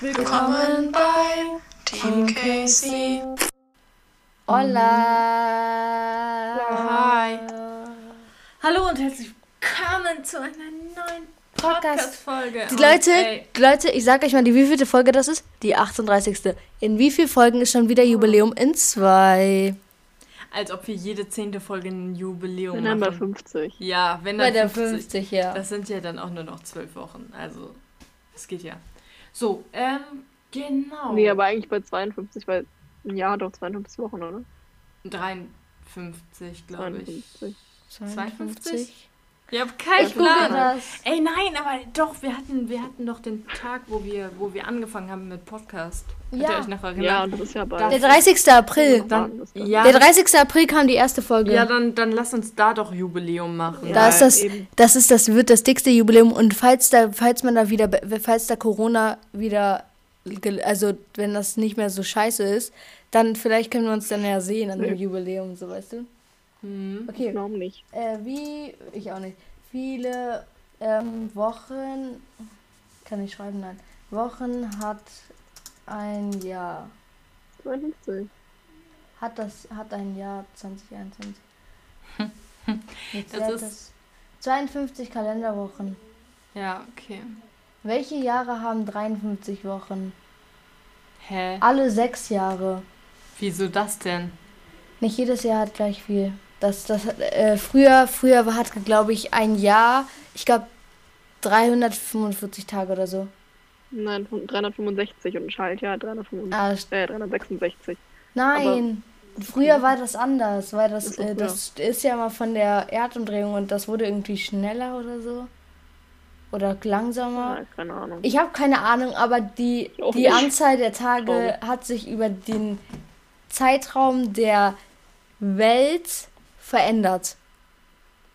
Willkommen bei Team Casey. Hola. Hi. Hallo und herzlich willkommen zu einer neuen Podcast-Folge. Die Und, Leute, die Leute, ich sag euch mal, die wievielte Folge das ist? Die 38. In wie vielen Folgen ist schon wieder Jubiläum? In zwei. als ob wir jede zehnte Folge ein Jubiläum Wenn dann bei machen. 50. Ja, wenn Bei dann der 50. 50, ja. Das sind ja dann auch nur noch zwölf Wochen. Also, es geht ja. So, ähm, genau. Nee, aber eigentlich bei 52, weil ein Jahr hat doch 52 Wochen, oder? 53, glaube ich. 52. 52? Ich habe keinen Ich google Plan. das. Ey, nein, aber doch, wir hatten, wir hatten doch den Tag, wo wir, wo wir angefangen haben mit Podcast. Könnt ihr Ja. euch noch erinnern? Ja, und das ist ja. Das- Der 30. April. Dann, ja, Der 30. April kam die erste Folge. ja dann, dann lass uns da doch Jubiläum machen. da weil- ist das, eben. das ist das wird das dickste Jubiläum und falls da falls man da wieder falls da Corona wieder also wenn das nicht mehr so scheiße ist, dann vielleicht können wir uns dann ja sehen an dem. Jubiläum, so weißt du. Hm. Ich Okay. glaube nicht. Äh, wie ich auch nicht. Viele ähm, Wochen kann ich schreiben, nein. Wochen hat ein Jahr. 52. Hat das hat ein Jahr 2021. Jetzt Das ist- das 52 Kalenderwochen. Ja, okay. Welche Jahre haben 53 Wochen? Hä? Alle sechs Jahre. Wieso das denn? Nicht jedes Jahr hat gleich viel. Das, das, äh, früher, früher hat, glaube ich, ein Jahr, ich glaube, 345 Tage oder so. Nein, von 365 und ein Schaltjahr 365, Ah, äh, 366. nein. Früher war das anders, weil das, Ist äh, das ist ja mal von der Erdumdrehung und das wurde irgendwie schneller oder so. Oder langsamer. Ja, keine Ahnung. Ich habe keine Ahnung, aber die, die nicht. Anzahl der Tage hat sich über den Zeitraum der Welt verändert.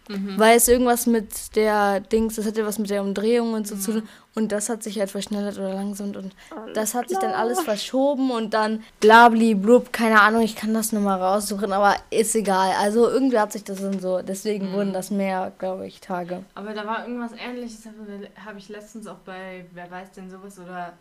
Mhm. Weil es irgendwas mit der Dings, das hatte was mit der Umdrehung und so zu tun. Und das hat sich halt verschnellert oder langsamt und Alles das hat sich dann klar. alles verschoben und dann blabli blub, keine Ahnung, ich kann das nochmal raussuchen, aber ist egal. Also irgendwie hat sich das dann so, deswegen Mhm. wurden das mehr, glaube ich, Tage. Aber da war irgendwas ähnliches, habe hab ich letztens auch bei Wer weiß denn sowas oder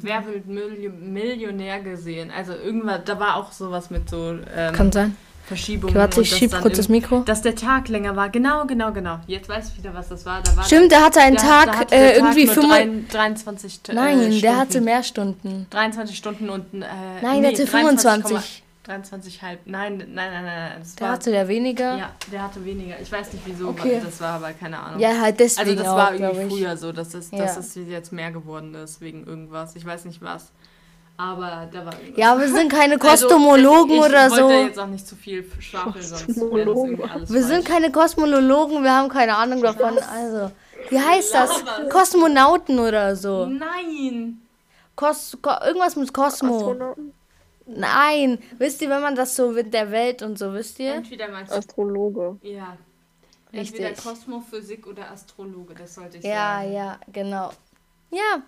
Wer wird Milli- Millionär gesehen. Also irgendwas, da war auch sowas mit so ähm, Kann sein. Verschiebungen. Okay, warte, ich schieb kurz das Mikro. Dass der Tag länger war. Genau, genau, genau. Jetzt weiß ich wieder, was das war. Da war Stimmt, der hatte einen da- Tag, da hatte äh, der Tag irgendwie nur 5. drei- 23 äh, Nein, der Stunden. hatte mehr Stunden. 23 Stunden und äh, Nein, der hatte 25. 23 halb. Nein, nein, nein, nein. nein. Das Der war, hatte der weniger. ja, der hatte weniger. Ich weiß nicht wieso Okay. das war, aber keine Ahnung. Ja, halt deswegen also das auch, war glaube irgendwie ich. früher so, dass das, Ja. dass das jetzt mehr geworden ist wegen irgendwas. Ich weiß nicht was. Aber da war irgendwas. Ja, wir sind keine Also, Kosmologen ich oder wollte so. jetzt auch nicht zu viel schwafeln, sonst Wir sind falsch. keine Kosmologen, wir haben keine Ahnung davon. Also, wie heißt das? Kosmonauten oder so. Nein! Kos Ko irgendwas mit Kosmo. Astronauten? Nein, wisst ihr, wenn man das so mit der Welt und so, wisst ihr? Entweder meinst du Astrologe. Ja. Entweder Richtig. Kosmophysik oder Astrologe, das sollte ich Ja, sagen. ja, genau. Ja.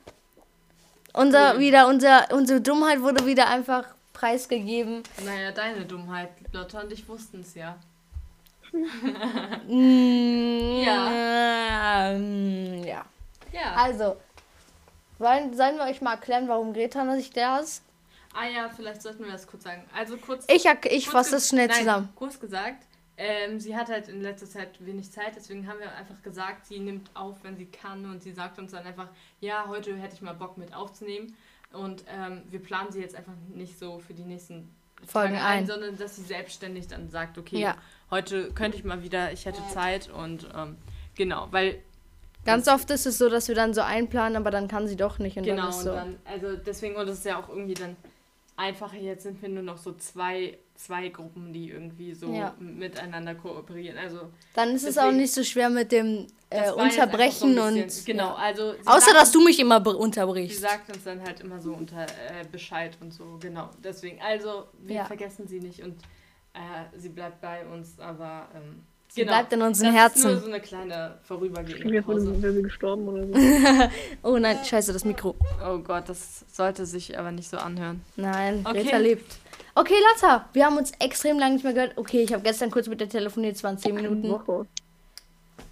Unser, Cool. wieder, unser, unsere Dummheit wurde wieder einfach preisgegeben. Naja, deine Dummheit. Lotta und ich wussten es ja. Mm, Ja. ähm, ja. Ja. Also, wollen, sollen wir euch mal erklären, warum Greta nicht da ist? Ah ja, vielleicht sollten wir das kurz sagen. Also kurz. Ich, ich fasse das schnell Nein, zusammen. Kurz gesagt, ähm, sie hat halt in letzter Zeit wenig Zeit, deswegen haben wir einfach gesagt, sie nimmt auf, wenn sie kann und sie sagt uns dann einfach, ja, heute hätte ich mal Bock mit aufzunehmen und ähm, wir planen sie jetzt einfach nicht so für die nächsten Folgen Tage ein. sondern dass sie selbstständig dann sagt, okay, Ja. heute könnte ich mal wieder, ich hätte Zeit und ähm, genau, weil Ganz oft ist es so, dass wir dann so einplanen, aber dann kann sie doch nicht. Und Genau, dann ist und so. dann, also deswegen, und es ist ja auch irgendwie dann einfacher, jetzt sind wir nur noch so zwei, zwei Gruppen, die irgendwie so Ja. miteinander kooperieren. Also Dann ist es deswegen- auch nicht so schwer mit dem äh, Unterbrechen so und. bisschen- Genau, Ja. also. Außer, sagt, dass du mich immer be- Sie unterbrichst. sagt uns dann halt immer so unter äh, Bescheid und so, genau. Deswegen, also, wir Ja. vergessen sie nicht und äh, sie bleibt bei uns, aber. Ähm, Sie bleibt in unseren das Herzen. Ist nur so eine kleine vorübergehende Pause. wäre sie gestorben oder so. Oh nein, scheiße, das Mikro. Oh Gott, das sollte sich aber nicht so anhören. Nein, Okay. Greta lebt. Okay, Latta, wir haben uns extrem lange nicht mehr gehört. Okay, ich habe gestern kurz mit der telefoniert, es waren 10 Eine Minuten. Woche.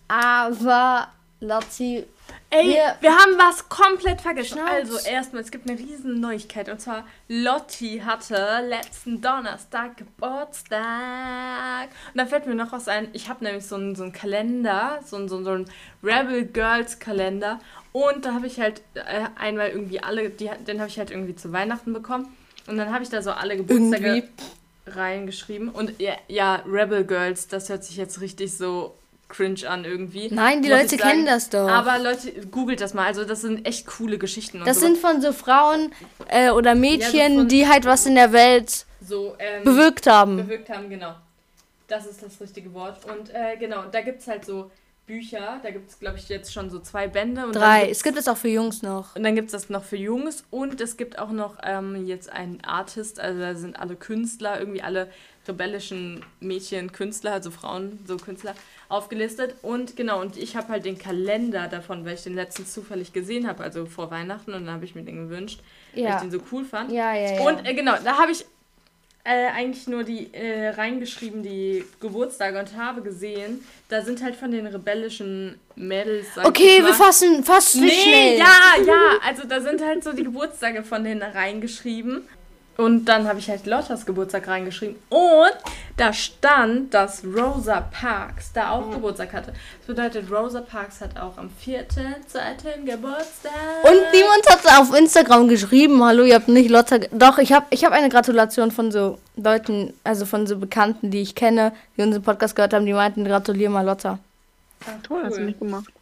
Aber Lotzi. Ey, Wir- wir, haben was komplett vergessen. Also erstmal, es gibt eine riesen Neuigkeit. Und zwar, Lotti hatte letzten Donnerstag Geburtstag. Und da fällt mir noch was ein. Ich habe nämlich so einen, so einen Kalender, so einen, so, einen- so einen Rebel Girls Kalender. Und da habe ich halt äh, einmal irgendwie alle, die, den habe ich halt irgendwie zu Weihnachten bekommen. Und dann habe ich da so alle Geburtstage Irgendwie. reingeschrieben. Und ja, ja, Rebel Girls, das hört sich jetzt richtig so cringe an irgendwie. Nein, die Leute kennen das doch. Aber Leute, googelt das mal. Also das sind echt coole Geschichten. Das so. sind von so Frauen äh, oder Mädchen, von- die halt was in der Welt so ähm, bewirkt haben. bewirkt haben, genau. Das ist das richtige Wort. Und äh, genau, da gibt es halt so Bücher. Da gibt es, glaube ich, jetzt schon so zwei Bände. Und Drei. Es gibt es auch für Jungs noch. und dann gibt es das noch für Jungs. Und es gibt auch noch ähm, jetzt einen Artist. Also da sind alle Künstler, irgendwie alle rebellischen Mädchen Künstler, also Frauen, so Künstler, aufgelistet. Und genau, und ich habe halt den Kalender davon, weil ich den letztens zufällig gesehen habe, also vor Weihnachten. Und dann habe ich mir den gewünscht, weil Ja. ich den so cool fand. Ja, ja, ja. Und äh, genau, da habe ich äh, eigentlich nur die äh, reingeschrieben, die Geburtstage und habe gesehen, da sind halt von den rebellischen Mädels. okay, wir fassen fast Nee, schnell. ja, ja, also da sind halt so die Geburtstage von denen reingeschrieben. Und dann habe ich halt Lottas Geburtstag reingeschrieben. Und da stand, dass Rosa Parks da auch Geburtstag hatte. Das bedeutet, Rosa Parks hat auch am 4.2. Geburtstag. Und niemand hat auf Instagram geschrieben, hallo, ihr habt nicht Lotta. Doch, ich habe ich hab eine Gratulation von so Leuten, also von so Bekannten, die ich kenne, die unseren Podcast gehört haben, die meinten, gratulier mal Lotta. Toll, hast du Cool. nicht gemacht.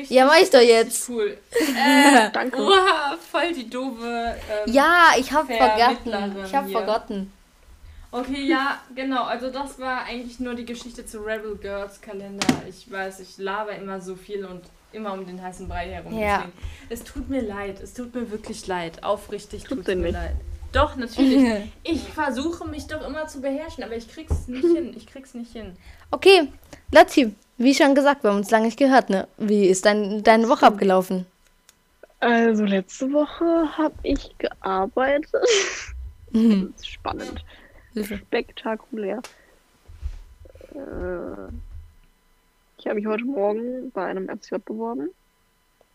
Richtig Ja, mach ich doch jetzt. Cool. Äh, Danke. Oha, voll die doofe. Ähm, Ja, ich habe vergessen. Ich habe hier. vergessen. Okay, ja, genau. Also das war eigentlich nur die Geschichte zu Rebel Girls Kalender. Ich weiß, ich laber immer so viel und immer um den heißen Brei herum. Ja. Deswegen, es tut mir leid. Es tut mir wirklich leid. Aufrichtig Tut mir nicht. leid. Doch, natürlich. ich versuche mich doch immer zu beherrschen, aber ich krieg's nicht hin. Ich krieg's nicht hin. Okay, Lotti, wie schon gesagt, wir haben uns lange nicht gehört, ne? Wie ist dein, deine Woche abgelaufen? Also letzte Woche habe ich gearbeitet. Mhm. Spannend. Spektakulär. Äh, ich habe mich heute Morgen bei einem FSJ beworben,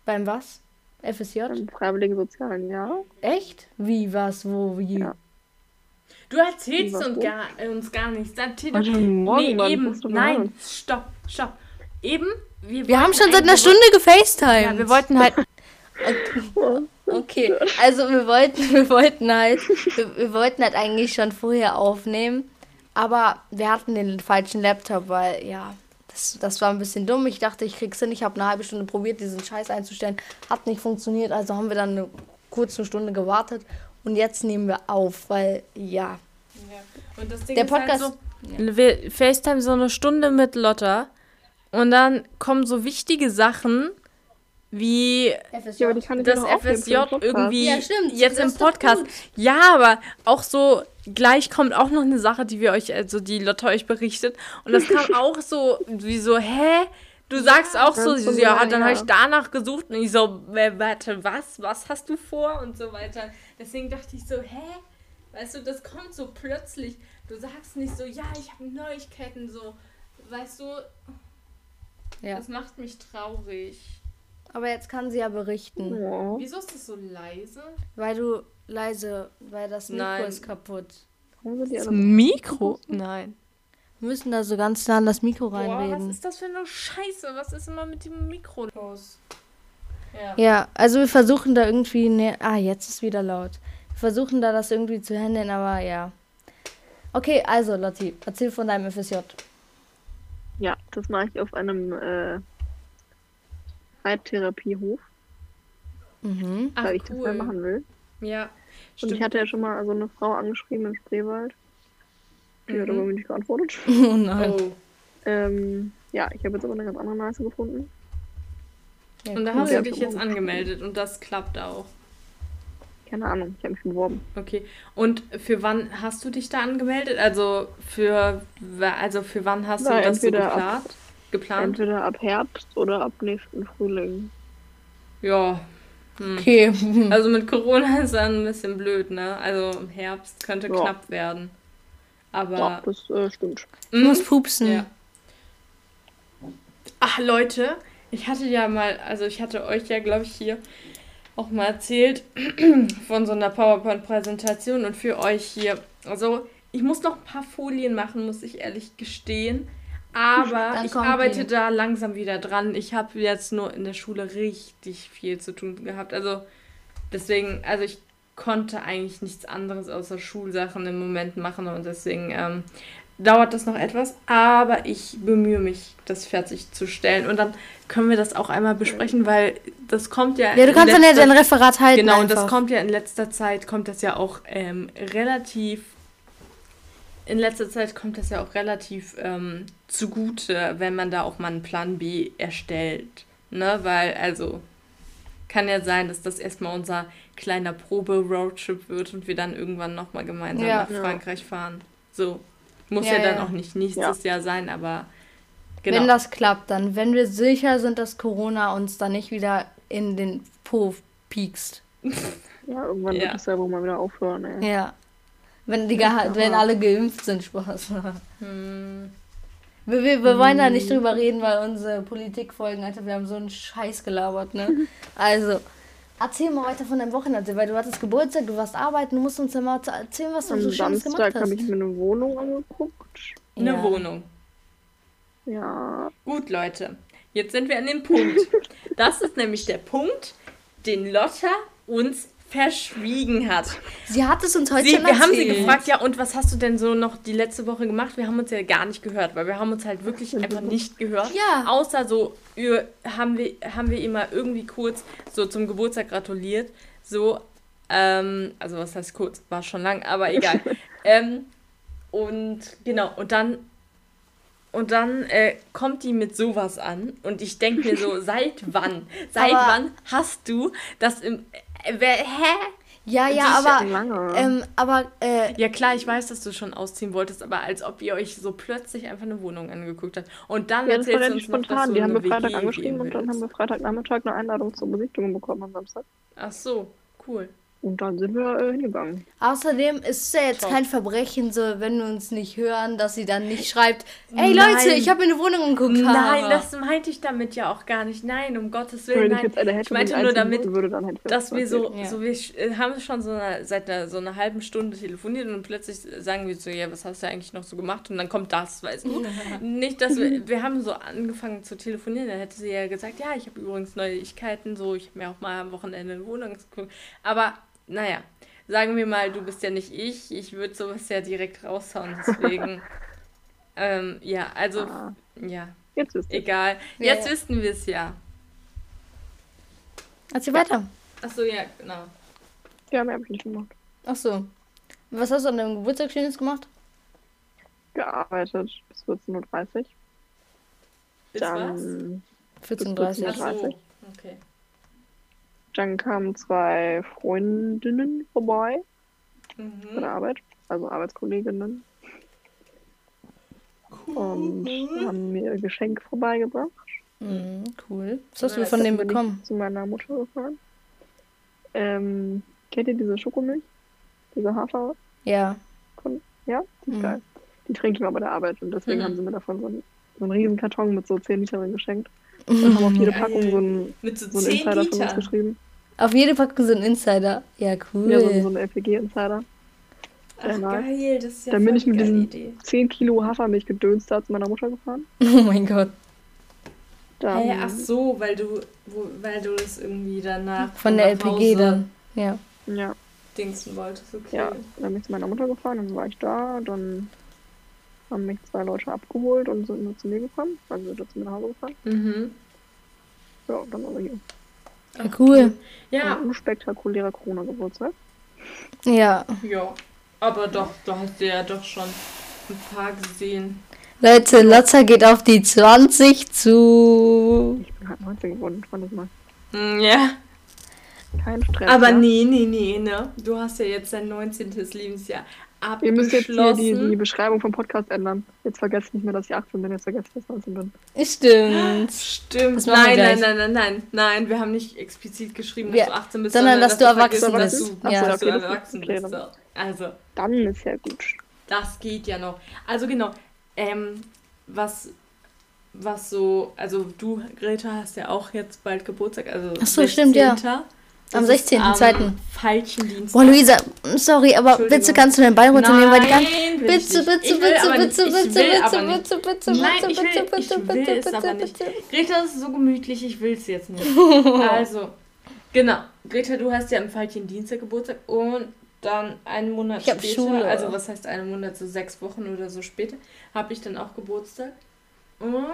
Beim was? FSJ? im Freiwilligen Sozialen Jahr. Echt? Wie, was, wo, wie? Ja. Du erzählst uns gar, äh, uns gar nichts. Tele- Heute Morgen, nee, eben. Nein, stopp, stopp. Eben. Wir wollten haben schon seit einer Stunde gefacetimed. Ja, wir wollten halt. Okay, also wir wollten, wir wollten halt, wir, wir wollten halt eigentlich schon vorher aufnehmen, aber wir hatten den falschen Laptop, weil ja, das, das war ein bisschen dumm. Ich dachte, ich krieg's hin. Ich habe eine halbe Stunde probiert, diesen Scheiß einzustellen, hat nicht funktioniert, also haben wir dann eine kurze Stunde gewartet und jetzt nehmen wir auf, weil ja, Und das Ding Der ist halt Podcast- so, wir FaceTime so eine Stunde mit Lotta und dann kommen so wichtige Sachen wie Ja, ich das ja FSJ irgendwie Ja, stimmt. jetzt im Podcast. Ja, aber auch so gleich kommt auch noch eine Sache, die wir euch also die Lotta euch berichtet und das kam auch so wie so hä Du sagst auch so, so ja, lange, dann habe ich ja. danach gesucht und ich so, warte, was? Was hast du vor? Und so weiter. Deswegen dachte ich so, hä? Weißt du, das kommt so plötzlich. Du sagst nicht so, ja, ich habe Neuigkeiten, so. Weißt du, ja. das macht mich traurig. Aber jetzt kann sie ja berichten, Ja. Wieso ist das so leise? weil du leise, weil das Mikro Nein. ist kaputt. Alle Mikro? Nein. Wir müssen da so ganz nah an das Mikro Boah, was reinreden. ist das für eine Scheiße? Was ist immer mit dem Mikro los? Ja. Ja, also wir versuchen da irgendwie. Ne ah, jetzt ist wieder laut. Wir versuchen da das irgendwie zu handeln, aber ja. Okay, also Lotti, erzähl von deinem FSJ. Ja, das mache ich auf einem äh, Reittherapiehof, Mhm. Ach, weil ich das mal cool. machen will. Ja. Und Stimmt. ich hatte ja schon mal so eine Frau angeschrieben im Spreewald. Die hat Mhm. aber mir nicht geantwortet. Oh nein. Oh. Ähm, ja, ich habe jetzt aber eine ganz andere Nase gefunden. Ja, Und da hast du dich jetzt angemeldet und das klappt auch. Keine Ahnung, ich habe mich beworben. Okay. Und für wann hast du dich da angemeldet? Also für also für wann hast Na, du das so entweder ab- geplant? Geplant? Entweder ab Herbst oder ab nächsten Frühling. Ja. Hm. Okay. Also mit Corona ist dann ein bisschen blöd, ne? Also im Herbst könnte Ja. knapp werden. Aber Ja, das äh, stimmt. Ich muss pupsen. Ja. Ach Leute, ich hatte ja mal, also ich hatte euch ja, glaube ich, hier auch mal erzählt von so einer PowerPoint-Präsentation und für euch hier. Also ich muss noch ein paar Folien machen, muss ich ehrlich gestehen. Aber ich arbeite die. da langsam wieder dran. Ich habe jetzt nur in der Schule richtig viel zu tun gehabt. Also deswegen, also ich konnte eigentlich nichts anderes außer Schulsachen im Moment machen und deswegen ähm, dauert das noch etwas. Aber ich bemühe mich, das fertigzustellen und dann können wir das auch einmal besprechen, weil das kommt ja. Ja, du in kannst dann ja letzter- dein Referat halten. Genau, und das einfach. kommt ja in letzter Zeit, kommt das ja auch ähm, relativ, in letzter Zeit kommt das ja auch relativ ähm, zugute, wenn man da auch mal einen Plan B erstellt. Ne, weil, also, kann ja sein, dass das erstmal unser kleiner Probe-Roadtrip wird und wir dann irgendwann nochmal gemeinsam Ja. nach Ja. Frankreich fahren. So. Muss Ja, ja, dann ja. auch nicht nächstes Jahr sein, aber genau. Wenn das klappt, dann, wenn wir sicher sind, dass Corona uns dann nicht wieder in den Po piekst. Ja, irgendwann Ja. wird es ja wohl mal wieder aufhören, ey. Ja. Wenn, die, wenn alle geimpft sind, Spaß. hm, Wir, wir, wir wollen da nicht drüber reden, weil unsere Politikfolgen, Alter, wir haben so einen Scheiß gelabert, ne? Also, erzähl mal weiter von deinem Wochenende, weil du hattest Geburtstag, du warst arbeiten, du musst uns ja mal erzählen, was du Am so Schönes gemacht Samstag hast. habe ich mir eine Wohnung angeguckt. eine Ja. Wohnung. Ja, Gut, Leute, jetzt sind wir an dem Punkt. Das ist nämlich der Punkt, den Lotta uns verschwiegen hat. Sie hat es uns heute Sie, schon wir haben sie erzählt. gefragt, ja, und was hast du denn so noch die letzte Woche gemacht? Wir haben uns ja gar nicht gehört, weil wir haben uns halt wirklich einfach nicht gehört. Ja. Außer so, haben wir, haben wir immer irgendwie kurz so zum Geburtstag gratuliert. So, ähm, also was heißt kurz? War schon lang, aber egal. ähm, und genau, und dann und dann äh, kommt die mit sowas an und ich denke mir so, seit wann? Seit Aber- wann hast du das im... Wer, hä? Ja, ja, aber, lange. ähm, aber, äh, Ja klar, ich weiß, dass du schon ausziehen wolltest, aber als ob ihr euch so plötzlich einfach eine Wohnung angeguckt habt. Und dann ja, das war erzählst du uns noch, dass spontan. du Die haben wir Freitag angeschrieben und dann haben wir. Freitagnachmittag eine Einladung zur Besichtigung bekommen am Samstag. Ach so, cool. Und dann sind wir äh, hingegangen. außerdem ist es ja jetzt Top. kein Verbrechen, so, wenn wir uns nicht hören, dass sie dann nicht schreibt, ey Nein. Leute, ich habe mir eine Wohnung angeguckt. Nein, haha." das meinte ich damit ja auch gar nicht. Nein, um Gottes Willen, ich nein. hätte, ich meinte nur damit, würde, dann hätte ich dass das wir so, Ja. so wir äh, haben schon so eine, seit einer, so einer halben Stunde telefoniert und plötzlich sagen wir so, ja, was hast du eigentlich noch so gemacht? Und dann kommt das, weißt du? Nicht, dass wir, wir haben so angefangen zu telefonieren, dann hätte sie ja gesagt, ja, ich habe übrigens Neuigkeiten, so, ich habe mir auch mal am Wochenende eine Wohnung geguckt. Aber, naja, sagen wir mal, du bist ja nicht ich, ich würde sowas ja direkt raushauen, deswegen, ähm, ja, also, Ah, ja, jetzt wisst egal. Ja, Jetzt ja. wissen wir es ja. Erzähl weiter. Achso, ja, genau. Ja, mehr habe ich nicht gemacht. Ach so. Was hast du an deinem Geburtstag Schönes gemacht? Gearbeitet bis 14.30 Uhr. Bis was? Dann, 14.30 Ach so, 30. okay. Dann kamen zwei Freundinnen vorbei bei Mhm. der Arbeit, also Arbeitskolleginnen, und haben mir ihr Geschenk vorbeigebracht. Mhm, cool. Was hast du von ich bekommen? zu meiner Mutter gefahren. Ähm, kennt ihr diese Schokomilch? Diese Hafer? Ja. Ja, die ist Mhm. geil. Die trinke ich mal bei der Arbeit und deswegen Mhm. haben sie mir davon so einen, so einen riesen Karton mit so 10 Litern geschenkt. Und haben auf jede. Packung so einen, Mit so so einen 10 Insider von uns Liter. geschrieben. Auf jede Packung so ein Insider. Ja, cool. Ja, so, so einen LPG-Insider. Ach, geil, das ist ja Dann bin ich die mit diesem Idee. 10 Kilo Hafermilch gedönst da zu meiner Mutter gefahren. Oh mein Gott. Dann, Hey, ach so, weil du, wo, weil du das irgendwie danach Von der nach LPG Hause dann. Ja. Ja, dingsen wolltest, okay. ja, dann bin ich zu meiner Mutter gefahren, dann war ich da, dann haben mich zwei Leute abgeholt und sind nur zu mir gekommen, also sind zu mir nach Hause gefahren. Mhm. Ja, und dann war hier. Ja, cool. Ja, Ein unspektakulärer Corona-Geburtstag. Ja. ja. Aber doch, du hast dir ja doch schon ein paar gesehen. Leute, Lotza geht auf die 20 zu. Ich bin halt 19 geworden, fand ich mal. Hm, Ja. Kein Stress. Aber ja? nee, nee, nee, ne? Du hast ja jetzt dein 19. Lebensjahr abgeschlossen. Ihr müsst jetzt hier die, die Beschreibung vom Podcast ändern. Jetzt vergesst nicht mehr, dass ich 18 bin, jetzt vergesst, dass ich 19 bin. Stimmt. Stimmt. Das machen wir Nein, nein, nein, nein, nein. Nein, wir haben nicht explizit geschrieben, dass Ja, du 18 bist, sondern dass du vergisst, erwachsen dass bist. Du, Ach so, dass du okay, das ist erwachsen bist. So. Also, Dann ist ja gut. das geht ja noch. Also genau, ähm, was was so, also du, Greta, hast ja auch jetzt bald Geburtstag, also Ach so, stimmt, ja. Am 16.2. Falschen Dienstag. Boah, Luisa, sorry, aber bitte kannst du den Ball runternehmen, weil die kann. Bitte, bitte, bitte, bitte, bitte, bitte, bitte, bitte, bitte, ich will, bitte, ich bitte, will bitte, es aber bitte, nicht. bitte. Greta ist so gemütlich, ich will es jetzt nicht. Also, genau. Greta, du hast ja am falschen Dienstag Geburtstag und dann einen Monat Ich später, Schule. also was heißt einen Monat, so sechs Wochen oder so später, habe ich dann auch Geburtstag. Und,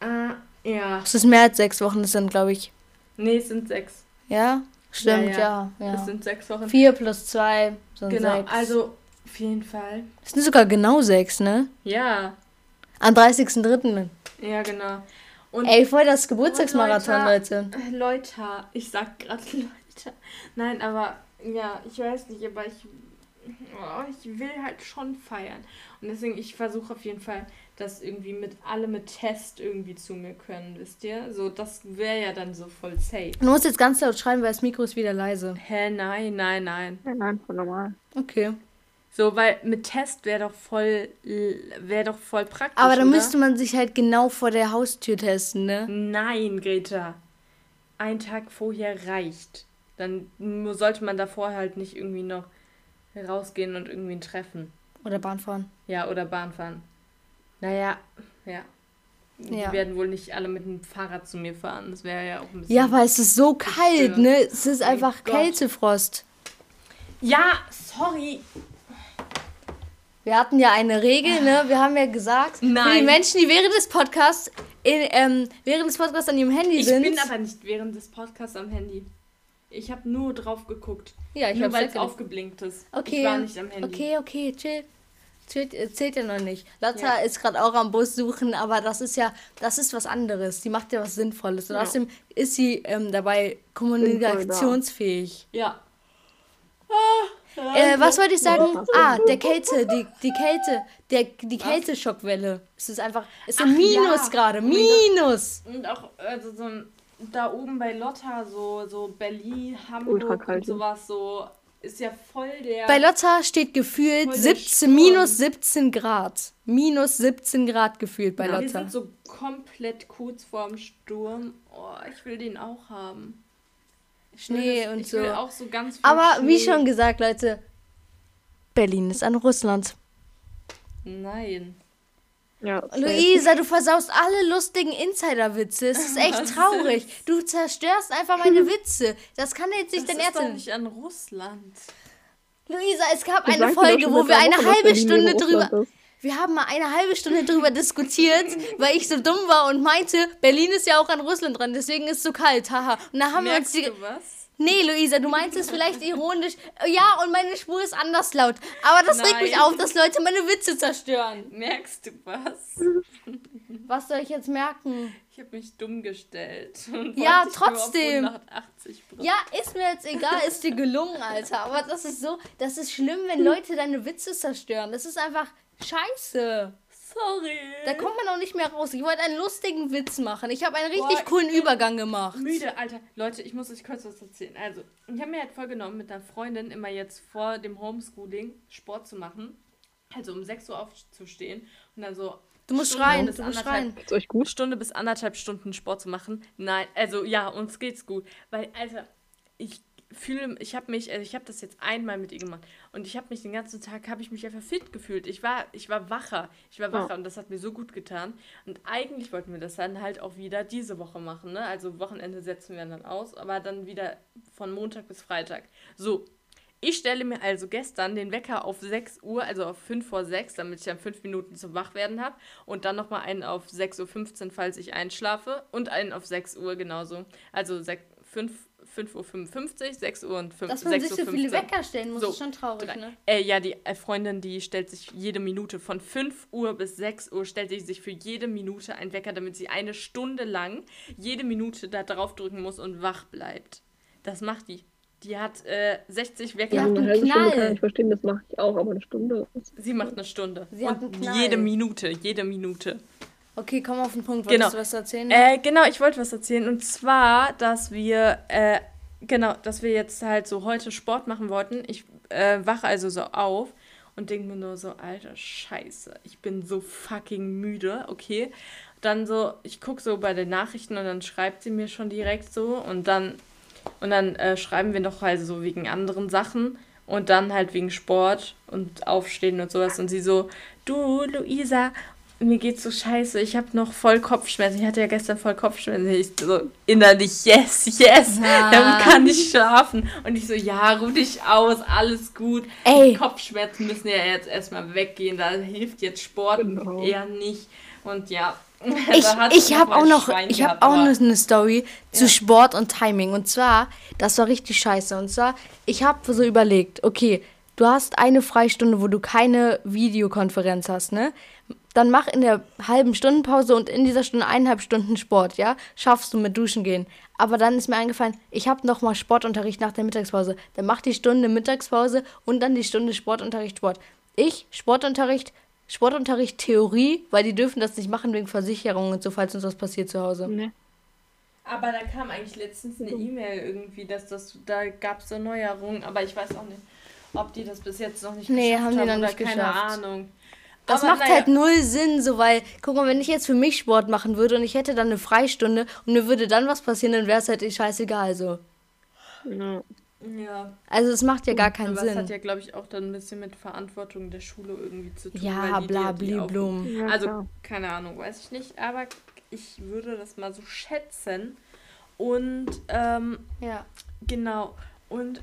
äh, ja, Es ist mehr als sechs Wochen, das sind, glaube ich. nee, es sind sechs. Ja? Stimmt, Ja, ja. Ja. sind sechs Wochen. Vier plus zwei sind Genau, sechs. also auf jeden Fall. Es sind sogar genau sechs, ne? Ja, Am 30.03. ja, genau. Und Ey, voll das Geburtstagsmarathon, Leute. Leute, ich sag gerade Leute. Nein, aber ja, ich weiß nicht, aber ich, oh, ich will halt schon feiern. Und deswegen, ich versuche auf jeden Fall, dass irgendwie mit alle mit Test irgendwie zu mir können, wisst ihr? So, das wäre ja dann so voll safe. Du musst jetzt ganz laut schreien, weil das Mikro ist wieder leise. Hä, nein, nein, nein. Ja, nein, voll normal. Okay. So, weil mit Test wäre doch voll, wäre doch voll praktisch. Aber dann oder? müsste man sich halt genau vor der Haustür testen, ne? Nein, Greta. Ein Tag vorher reicht. Dann sollte man davor halt nicht irgendwie noch rausgehen und irgendwie ein Treffen. Oder Bahn fahren. Ja, oder Bahn fahren. Naja, ja. Die Ja. werden wohl nicht alle mit dem Fahrrad zu mir fahren. Das wäre ja auch ein bisschen. Ja, weil es ist so kalt, ne? Es ist Mein einfach Gott. Kältefrost. Ja, sorry. Wir hatten ja eine Regel, ne? Wir haben ja gesagt, für die Nein. Menschen, die während des Podcasts, in, ähm, während des Podcasts an ihrem Handy Ich sind. bin aber nicht während des Podcasts am Handy. Ich habe nur drauf geguckt. ja, ich nur weil es aufgeblinkt ist. Okay. Ich war nicht am Handy. Okay, okay, chill. Zählt, äh, zählt ja noch nicht. Lotta ist gerade auch am Bus suchen, aber das ist ja, das ist was anderes. Die macht ja was Sinnvolles. Und Ja. außerdem ist sie ähm, dabei kommunikationsfähig. Ja. Äh, was wollte ich sagen? Ja. Ah, der Kälte, die, die Kälte, der, die Kälteschockwelle. Es ist einfach, es ist Ach Minus ja. gerade, Oh. Minus. Und auch also so ein, da oben bei Lotta, so, so Berlin, Hamburg und sowas, so ist ja voll der. Bei Lotta steht gefühlt Voll der 17, Sturm. minus 17 Grad. Minus 17 Grad gefühlt bei Wir Lotta. sind so komplett kurz vorm Sturm. Oh, ich will den auch haben. Schnee das- und ich so. Will auch so ganz viel Aber wie Schnee. schon gesagt, Leute, Berlin ist an Russland. Nein. Ja. Luisa, du versaust alle lustigen Insider-Witze. Es ist echt Was traurig. Du zerstörst einfach meine Witze. Das kann jetzt nicht Das dein ist Ernst sein. nicht an Russland. Luisa, es gab Ich eine Folge, wo wir eine Woche, halbe Stunde drüber. Ist. Wir haben mal eine halbe Stunde drüber diskutiert, weil ich so dumm war und meinte, Berlin ist ja auch an Russland dran, deswegen ist es so kalt, haha. Und da haben Merkst wir uns die. du was? Nee, Luisa, du meinst es vielleicht ironisch. Ja, und meine Spur ist anders laut. Aber das regt mich Nein. auf, dass Leute meine Witze zerstören. Merkst du was? Was soll ich jetzt merken? Ich habe mich dumm gestellt. Ja, trotzdem. 180 bringen. Ja, ist mir jetzt egal, ist dir gelungen, Alter. Aber das ist so, das ist schlimm, wenn Leute deine Witze zerstören. Das ist einfach scheiße. Sorry. Da kommt man auch nicht mehr raus. Ich wollte einen lustigen Witz machen. Ich habe einen richtig Boah, coolen Übergang gemacht. Müde, Alter. Leute, ich muss euch kurz was erzählen. Also, ich habe mir halt vorgenommen, mit einer Freundin immer jetzt vor dem Homeschooling Sport zu machen. Also um 6 Uhr aufzustehen und dann so. Du musst Stunde schreien, bis du musst schreien. Ist euch gut? Stunde bis anderthalb Stunden Sport zu machen. Nein, also ja, uns geht's gut. Weil, Alter, ich fühle, ich habe mich, also ich habe das jetzt einmal mit ihr gemacht und ich habe mich den ganzen Tag, habe ich mich einfach fit gefühlt. Ich war, ich war wacher, ich war wacher Ja. und das hat mir so gut getan. Und eigentlich wollten wir das dann halt auch wieder diese Woche machen, ne? Also Wochenende setzen wir dann aus, aber dann wieder von Montag bis Freitag. So, ich stelle mir also gestern den Wecker auf 6 Uhr, also auf 5 vor 6, damit ich dann 5 Minuten zum Wachwerden habe. Und dann nochmal einen auf 6.15 Uhr, falls ich einschlafe. Und einen auf 6 Uhr genauso. Also 6, 5, 5.55 Uhr, 6 Uhr und 5, Dass man sich so 6.15 viele Uhr. Wecker stellen muss, So, ist schon traurig, Drei. ne? Äh, ja, die äh, Freundin, die stellt sich jede Minute von 5 Uhr bis 6 Uhr, stellt sie sich für jede Minute einen Wecker, damit sie eine Stunde lang jede Minute da drauf drücken muss und wach bleibt. Das macht die. Die hat äh, 60 Wecker. Ja, eine einen halbe Stunde Knall. kann ich verstehen, das mache ich auch, aber eine Stunde. Sie macht eine Stunde. Sie hat einen und Knall. jede Minute, jede Minute. Okay, komm auf den Punkt. Genau. Wolltest du was erzählen? Äh, genau, ich wollte was erzählen. Und zwar, dass wir, äh, genau, dass wir jetzt halt so heute Sport machen wollten. Ich äh, wache also so auf und denke mir nur so, alter Scheiße, ich bin so fucking müde, okay. dann so, ich gucke so bei den Nachrichten und dann schreibt sie mir schon direkt so und dann und dann äh, schreiben wir noch halt so wegen anderen Sachen und dann halt wegen Sport und Aufstehen und sowas und sie so, du Luisa, mir geht's so scheiße, ich habe noch voll Kopfschmerzen. Ich hatte ja gestern voll Kopfschmerzen. Ich so innerlich, yes, yes, Ja. dann kann ich schlafen. Und ich so, ja, ruh dich aus, alles gut. Ey. Die Kopfschmerzen müssen ja jetzt erstmal weggehen. Da hilft jetzt Sport Genau. eher nicht. Und ja. Ich, ich habe auch noch, Schwein ich habe auch noch eine Story zu Ja. Sport und Timing. Und zwar, das war richtig scheiße. Und zwar, ich habe so überlegt, okay, du hast eine Freistunde, wo du keine Videokonferenz hast, ne? Dann mach in der halben Stundenpause und in dieser Stunde eineinhalb Stunden Sport, ja? Schaffst du mit Duschen gehen. Aber dann ist mir eingefallen, ich habe noch mal Sportunterricht nach der Mittagspause. Dann mach die Stunde Mittagspause und dann die Stunde Sportunterricht Sport. Ich Sportunterricht Sportunterricht Theorie, weil die dürfen das nicht machen wegen Versicherung und so, falls uns was passiert zu Hause. Nee. Aber da kam eigentlich letztens eine E-Mail irgendwie, dass das, da gab es so Neuerungen, aber ich weiß auch nicht, ob die das bis jetzt noch nicht Nee, geschafft haben die noch oder nicht keine geschafft. Ahnung. Das Aber macht naja. halt null Sinn, so weil, guck mal, wenn ich jetzt für mich Sport machen würde und ich hätte dann eine Freistunde und mir würde dann was passieren, dann wäre es halt eh scheißegal so. Ja. Ja, Also es macht ja gar keinen aber es hat Sinn. ja, glaube ich, auch dann ein bisschen mit Verantwortung der Schule irgendwie zu tun. Ja, weil die bla auch- blum. Ja, Also, klar. keine Ahnung, weiß ich nicht, aber ich würde das mal so schätzen. Und, ähm, Ja. genau. Und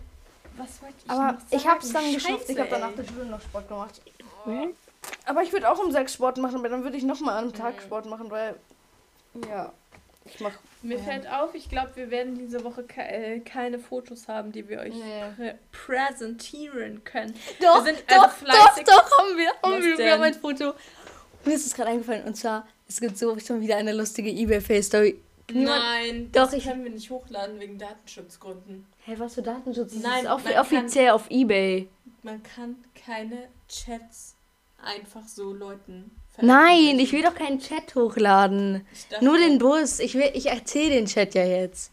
was wollte ich Aber noch ich sagen? hab's dann geschafft. Ich habe nach der Schule noch Sport gemacht. Nee? Aber ich würde auch um sechs Sport machen, aber dann würde ich nochmal am Tag Sport machen, weil. Ja. Ich mach. Mir Ja. fällt auf, ich glaube, wir werden diese Woche ke äh, keine Fotos haben, die wir euch Nee. prä präsentieren können. Doch, wir sind doch, also fleißig. doch, doch, haben wir. Haben wir, wir haben ein Foto. Mir ist es gerade eingefallen und zwar, es gibt so schon wieder eine lustige eBay-Face-Story. Nein, Doch, ich- können wir nicht hochladen wegen Datenschutzgründen. Hey, was für Datenschutz? Das Nein, ist man kann- offiziell auf eBay. Man kann keine Chats einfach so Leuten Nein, ich will doch keinen Chat hochladen. Dachte- Nur den Bus. Ich, will, ich erzähle den Chat ja jetzt.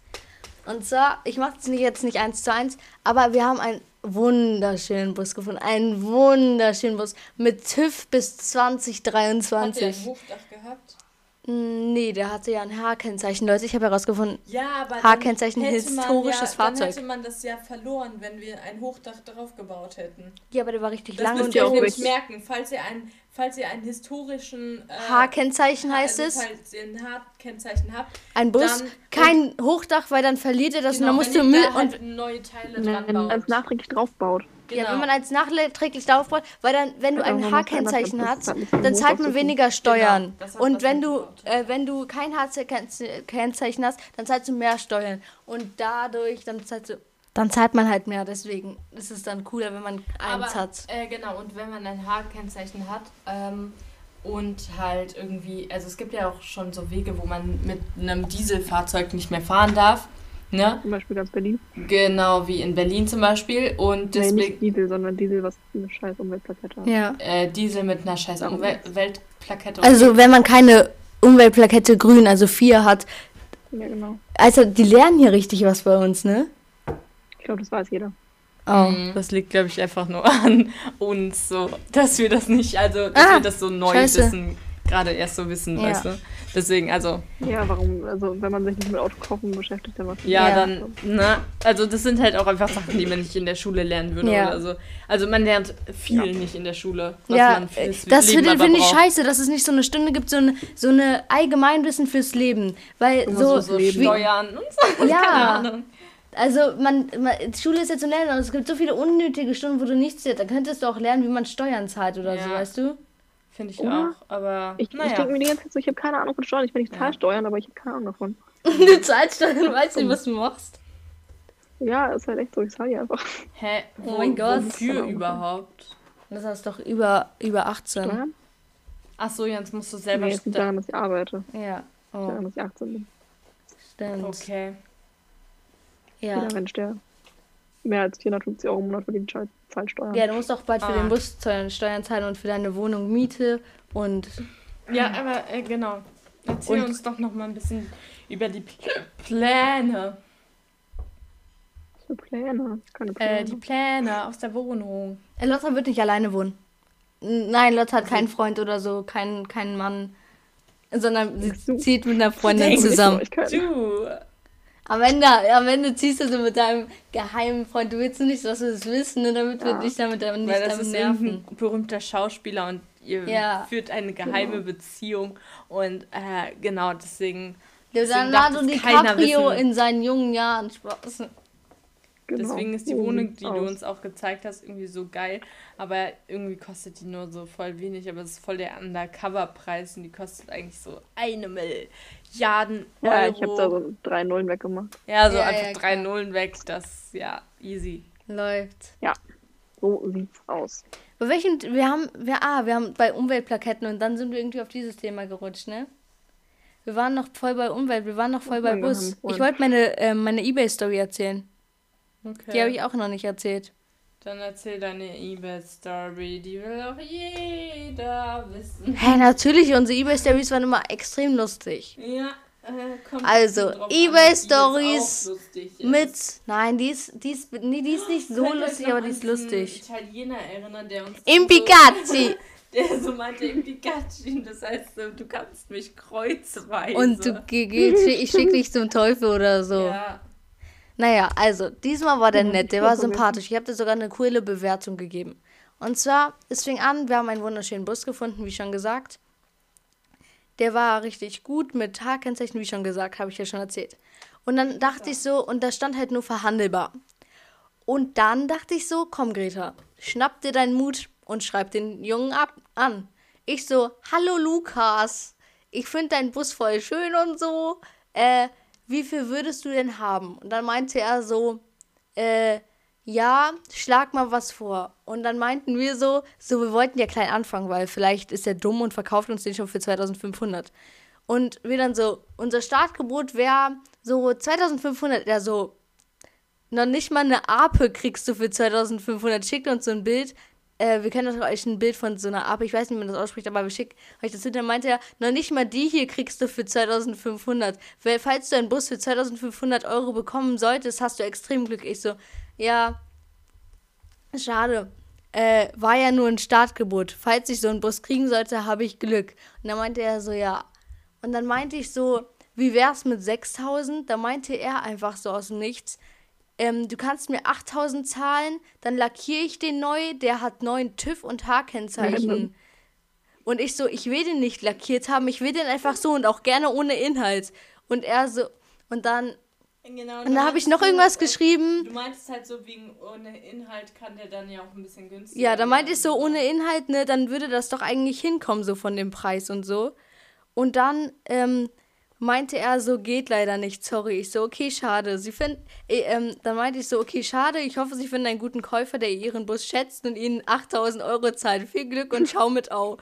Und zwar, ich mache es jetzt nicht eins zu eins, aber wir haben einen wunderschönen Bus gefunden. Einen wunderschönen Bus mit TÜV bis Hat der ein 2023. Hochdach gehabt? Mm, Nee, der hatte ja ein H-Kennzeichen. Leute, ich habe herausgefunden, Ja, H-Kennzeichen, historisches ja, Fahrzeug. Dann hätte man das ja verloren, wenn wir ein Hochdach drauf gebaut hätten. ja, aber der war richtig Das lang müsst und ihr der euch nämlich merken, falls ihr, ein, falls ihr einen historischen... Äh, H-Kennzeichen heißt also es. Falls ihr ein H-Kennzeichen habt. Ein Bus, dann- kein Hochdach, weil dann verliert er das genau, und dann musst wenn du ihr Müll da und halt neue Teile Wenn dran man baut. als nachträglich draufbaut. Genau. Ja, wenn man als nachträglich darauf baut, weil dann, wenn du Ja, ein H-Kennzeichen hast, dann zahlt man weniger Steuern. Genau, Und wenn du, äh, wenn du kein H-Kennzeichen hast, dann zahlst du mehr Steuern. Und dadurch, dann zahlst du, dann zahlt man halt mehr. Deswegen ist es dann cooler, wenn man Aber, eins hat. Äh, genau, und wenn man ein H-Kennzeichen hat ähm, und halt irgendwie, also es gibt ja auch schon so Wege, wo man mit einem Dieselfahrzeug nicht mehr fahren darf. Ne? Zum Beispiel ganz Berlin. Genau, wie in Berlin zum Beispiel. Und Nee, nicht Diesel, sondern Diesel, was eine scheiß Umweltplakette hat. Ja. äh, Diesel mit einer scheiß Umweltplakette. Also, wenn man keine Umweltplakette grün, also vier hat. Ja, genau. Also, die lernen hier richtig was bei uns, ne? Ich glaube, das weiß jeder. Oh. Mhm. Das liegt, glaube ich, einfach nur an uns so, dass wir das nicht, also dass Ah, wir das so neu scheiße. wissen, gerade erst so wissen, Ja. weißt du. Deswegen, also, Ja, warum? Also, wenn man sich nicht mit Autokaufen beschäftigt, dann was. ja, Ja. dann, ne, also das sind halt auch einfach Sachen, die man nicht in der Schule lernen würde Ja. oder so. Also man lernt viel nicht in der Schule, was Ja, man fürs das finde find ich braucht. scheiße, dass es nicht so eine Stunde gibt, so eine, so eine Allgemeinwissen fürs Leben. Weil Immer so, so So Steuern und so, keine ja, Ahnung. also man, man, Schule ist ja zu lernen, aber es gibt so viele unnötige Stunden, wo du nichts lernst. Da könntest du auch lernen, wie man Steuern zahlt oder so, Ja. weißt du? Finde ich Oder? auch, aber Ich, ich naja. denke mir die ganze Zeit so, ich habe keine Ahnung von Steuern. Ich will nicht Ja. zahle Steuern, aber ich habe keine Ahnung davon. Du zahlst Steuern weißt nicht, was du machst. Ja, ist halt echt so, ich zahle die einfach. Hä, Oh mein Gott. wofür überhaupt? Das heißt doch über, über 18. Steuern? Ach so, jetzt musst du selber Nee, es liegt daran, dass ich arbeite. Ja. Oh, Daran, dass ich 18 bin. stimmt. Okay. Ja. Jeder Mensch, der mehr als 450 Euro im Monat verdient, zahlt zahlt Steuern. Ja, du musst auch bald für Ah. den Bus Steuern zahlen und für deine Wohnung Miete und Ja, aber äh, genau. Erzähl Und- uns doch noch mal ein bisschen über die Pl Pläne. Für Pläne? Keine Pläne. Äh, die Pläne aus der Wohnung. Äh, Lotta wird nicht alleine wohnen. Nein, Lotta hat keinen Freund oder so, keinen, keinen Mann. sondern sie zieht mit einer Freundin zusammen. Ich kann- Du. Am Ende, am Ende ziehst du so mit deinem geheimen Freund. Du willst nicht, dass wir das wissen, ne, damit wir Ja. dich damit nicht Weil das damit ist nerven. irgendein berühmter Schauspieler und ihr Ja. führt eine geheime Beziehung. Und äh, genau, deswegen. Leonardo DiCaprio in seinen jungen Jahren. Spaß. Genau. Deswegen ist die So Wohnung, die du uns auch gezeigt hast, irgendwie so geil. Aber irgendwie kostet die nur so voll wenig. Aber es ist voll der Undercover-Preis und die kostet eigentlich so eine Milliarden Euro. Ja, ich habe da so drei Nullen weggemacht. ja, so Ja, einfach ja, drei klar. Nullen weg. Das, ja, easy. Läuft. So sieht's aus. Bei welchem, wir haben, wir, ah, wir haben bei Umweltplaketten und dann sind wir irgendwie auf dieses Thema gerutscht, ne? Wir waren noch voll bei Umwelt, wir waren noch voll bei Ja, Bus. Ich wollte meine, äh, meine Ebay-Story erzählen. Okay. Die habe ich auch noch nicht erzählt. Dann erzähl deine eBay-Story. Die will auch jeder wissen. Hä, natürlich, unsere Ebay-Stories waren immer extrem lustig. Ja, äh, kommt Also, eBay-Stories. Mit, nein, die ist, die ist, nee, die ist nicht so lustig, aber die ist lustig. Italiener erinnern, der uns. Im so- Picazzi. Der so meinte, im Pikachu, das heißt, du kannst mich kreuzweise. Und du, ich schick dich zum Teufel oder so. Ja, Naja, also, diesmal war der Ja, nett, der war sympathisch. Ich habe dir sogar eine coole Bewertung gegeben. Und zwar, es fing an, wir haben einen wunderschönen Bus gefunden, wie schon gesagt. Der war richtig gut mit H-Kennzeichen, wie schon gesagt, habe ich ja schon erzählt. Und dann dachte ich so, und da stand halt nur verhandelbar. Und dann dachte ich so, komm Greta, schnapp dir deinen Mut und schreib den Jungen ab an. Ich so, hallo Lukas, ich finde deinen Bus voll schön und so. Äh, wie viel würdest du denn haben? Und dann meinte er so, äh, ja, schlag mal was vor. Und dann meinten wir so, so, wir wollten ja klein anfangen, weil vielleicht ist er dumm und verkauft uns den schon für 2500. Und wir dann so, unser Startgebot wäre so 2500. Er so, noch nicht mal eine Ape kriegst du für 2500. Schickt uns so ein Bild. Äh, wir können euch ein Bild von so einer Ape, ich weiß nicht, wie man das ausspricht, aber wir schicken euch das hinterher. Meinte er, noch nicht mal die hier kriegst du für 2500. Weil, falls du einen Bus für 2500 Euro bekommen solltest, hast du extrem Glück. Ich so, ja, schade. Äh, war ja nur ein Startgebot. Falls ich so einen Bus kriegen sollte, habe ich Glück. Und dann meinte er so, ja. Und dann meinte ich so, wie wär's mit 6000? Da meinte er einfach so aus dem Nichts, ähm, du kannst mir 8000 zahlen, dann lackiere ich den neu, der hat neuen TÜV und H-Kennzeichen. Und ich so, ich will den nicht lackiert haben, ich will den einfach so und auch gerne ohne Inhalt. Und er so, und dann, genau. und dann habe ich noch irgendwas geschrieben. Du meintest halt so, wegen ohne Inhalt kann der dann ja auch ein bisschen günstiger Ja, da meinte ich so, ohne Inhalt, ne, dann würde das doch eigentlich hinkommen, so von dem Preis und so. Und dann ähm, meinte er so, geht leider nicht, sorry. Ich so, okay, schade. Sie find, äh, ähm, dann meinte ich so, okay, schade. Ich hoffe, Sie finden einen guten Käufer, der Ihren Bus schätzt und Ihnen 8000 Euro zahlt. Viel Glück und ciao mit Au.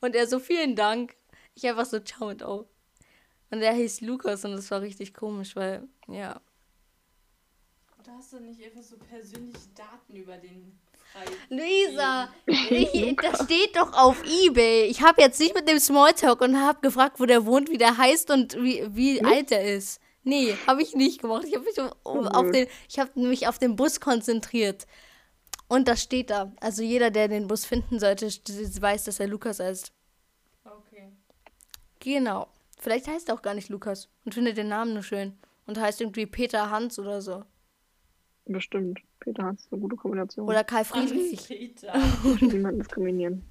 Und er so, vielen Dank. Ich einfach so, ciao mit Au. Und er hieß Lukas und das war richtig komisch, weil, ja. Da hast du nicht einfach so persönliche Daten über den. Luisa, ich, das steht doch auf Ebay. Ich habe jetzt nicht mit dem Smalltalk und habe gefragt, wo der wohnt, wie der heißt und wie, wie alt er ist. Nee, habe ich nicht gemacht. Ich habe mich, auf- auf den, ich hab mich auf den Bus konzentriert. Und das steht da. Also jeder, der den Bus finden sollte, weiß, dass er Lukas heißt. Okay. Genau. Vielleicht heißt er auch gar nicht Lukas und findet den Namen nur schön. Und heißt irgendwie Peter Hans oder so. Bestimmt. Peter hat eine gute Kombination. Oder Karl Friedrich. Hans-Peter. Niemand diskriminieren.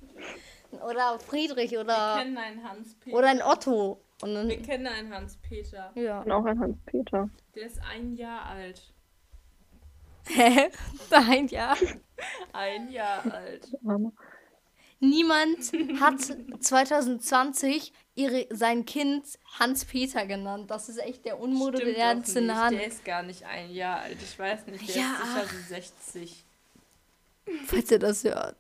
Oder Friedrich Wir oder, kennen einen Hans-Peter. oder ein Otto. Und dann, Wir kennen einen Hans-Peter. ja. Und auch ein Hans-Peter. Der ist ein Jahr alt. Hä? Nein, ja. Ein Jahr alt. Niemand hat 2020 ihre, sein Kind Hans-Peter genannt. Das ist echt der unmodernste. Name. Der ist gar nicht ein Jahr alt. Ich weiß nicht. Der Ja, ist sicher so 60. Falls ihr das hört.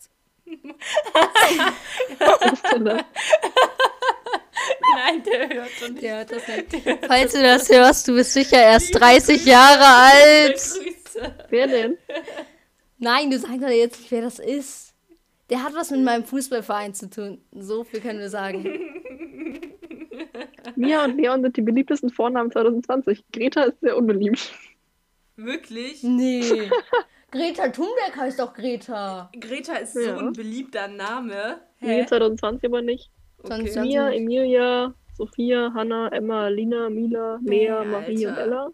Nein, der hört schon nicht. Der hört das nicht. Falls du das hörst, du bist sicher erst 30 Jahre alt. Grüße. Wer denn? Nein, du sagst doch jetzt nicht, wer das ist. Der hat was mit meinem Fußballverein zu tun. So viel können wir sagen. Mia und Leon sind die beliebtesten Vornamen 2020. Greta ist sehr unbeliebt. Wirklich? Nee. Greta Thunberg heißt doch Greta. Greta ist Ja. so ein beliebter Name. Nee, Hä? 2020 aber nicht. Okay. Mia, Emilia, Sophia, Hannah, Emma, Lina, Mila, Lea, Alter. Marie und Ella.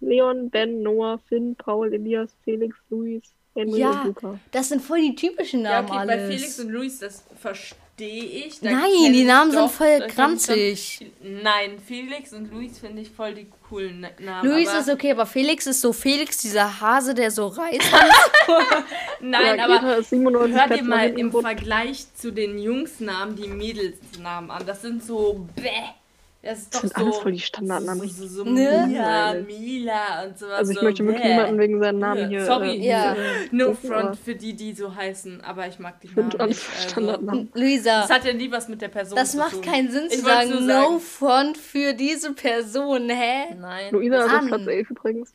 Leon, Ben, Noah, Finn, Paul, Elias, Felix, Luis, Henry Ja. und Luca. Das sind voll die typischen Ja, Namen okay, bei alles. Felix und Luis, das verstehe ich. Da Nein, die Namen sind doch- voll ich granzig. schon- Nein, Felix und Luis finde ich voll die coolen Na- Namen. Luis ist okay, aber Felix ist so Felix, dieser Hase, der so reißt. Nein, ja, aber Greta ist 97 hör dir Plätze nach mal im. Vergleich zu den Jungsnamen die Mädelsnamen an. Das sind so bäh. Das ist doch sind so. alles voll die Standardnamen. So, so, so Ne? Mila. Mila und sowas. Also ich so möchte wirklich bäh. niemanden wegen seinen Namen Ja, hier. sorry. äh, Ja. äh, No front für die, die so heißen, aber ich mag die Ich Namen finde alles nicht. Also, Standardnamen. Luisa, das hat ja nie was mit der Person das zu macht tun. keinen Sinn zu sagen, nur no sagen. front für diese Person, hä? Nein. Luisa ist auf Platz 11 übrigens.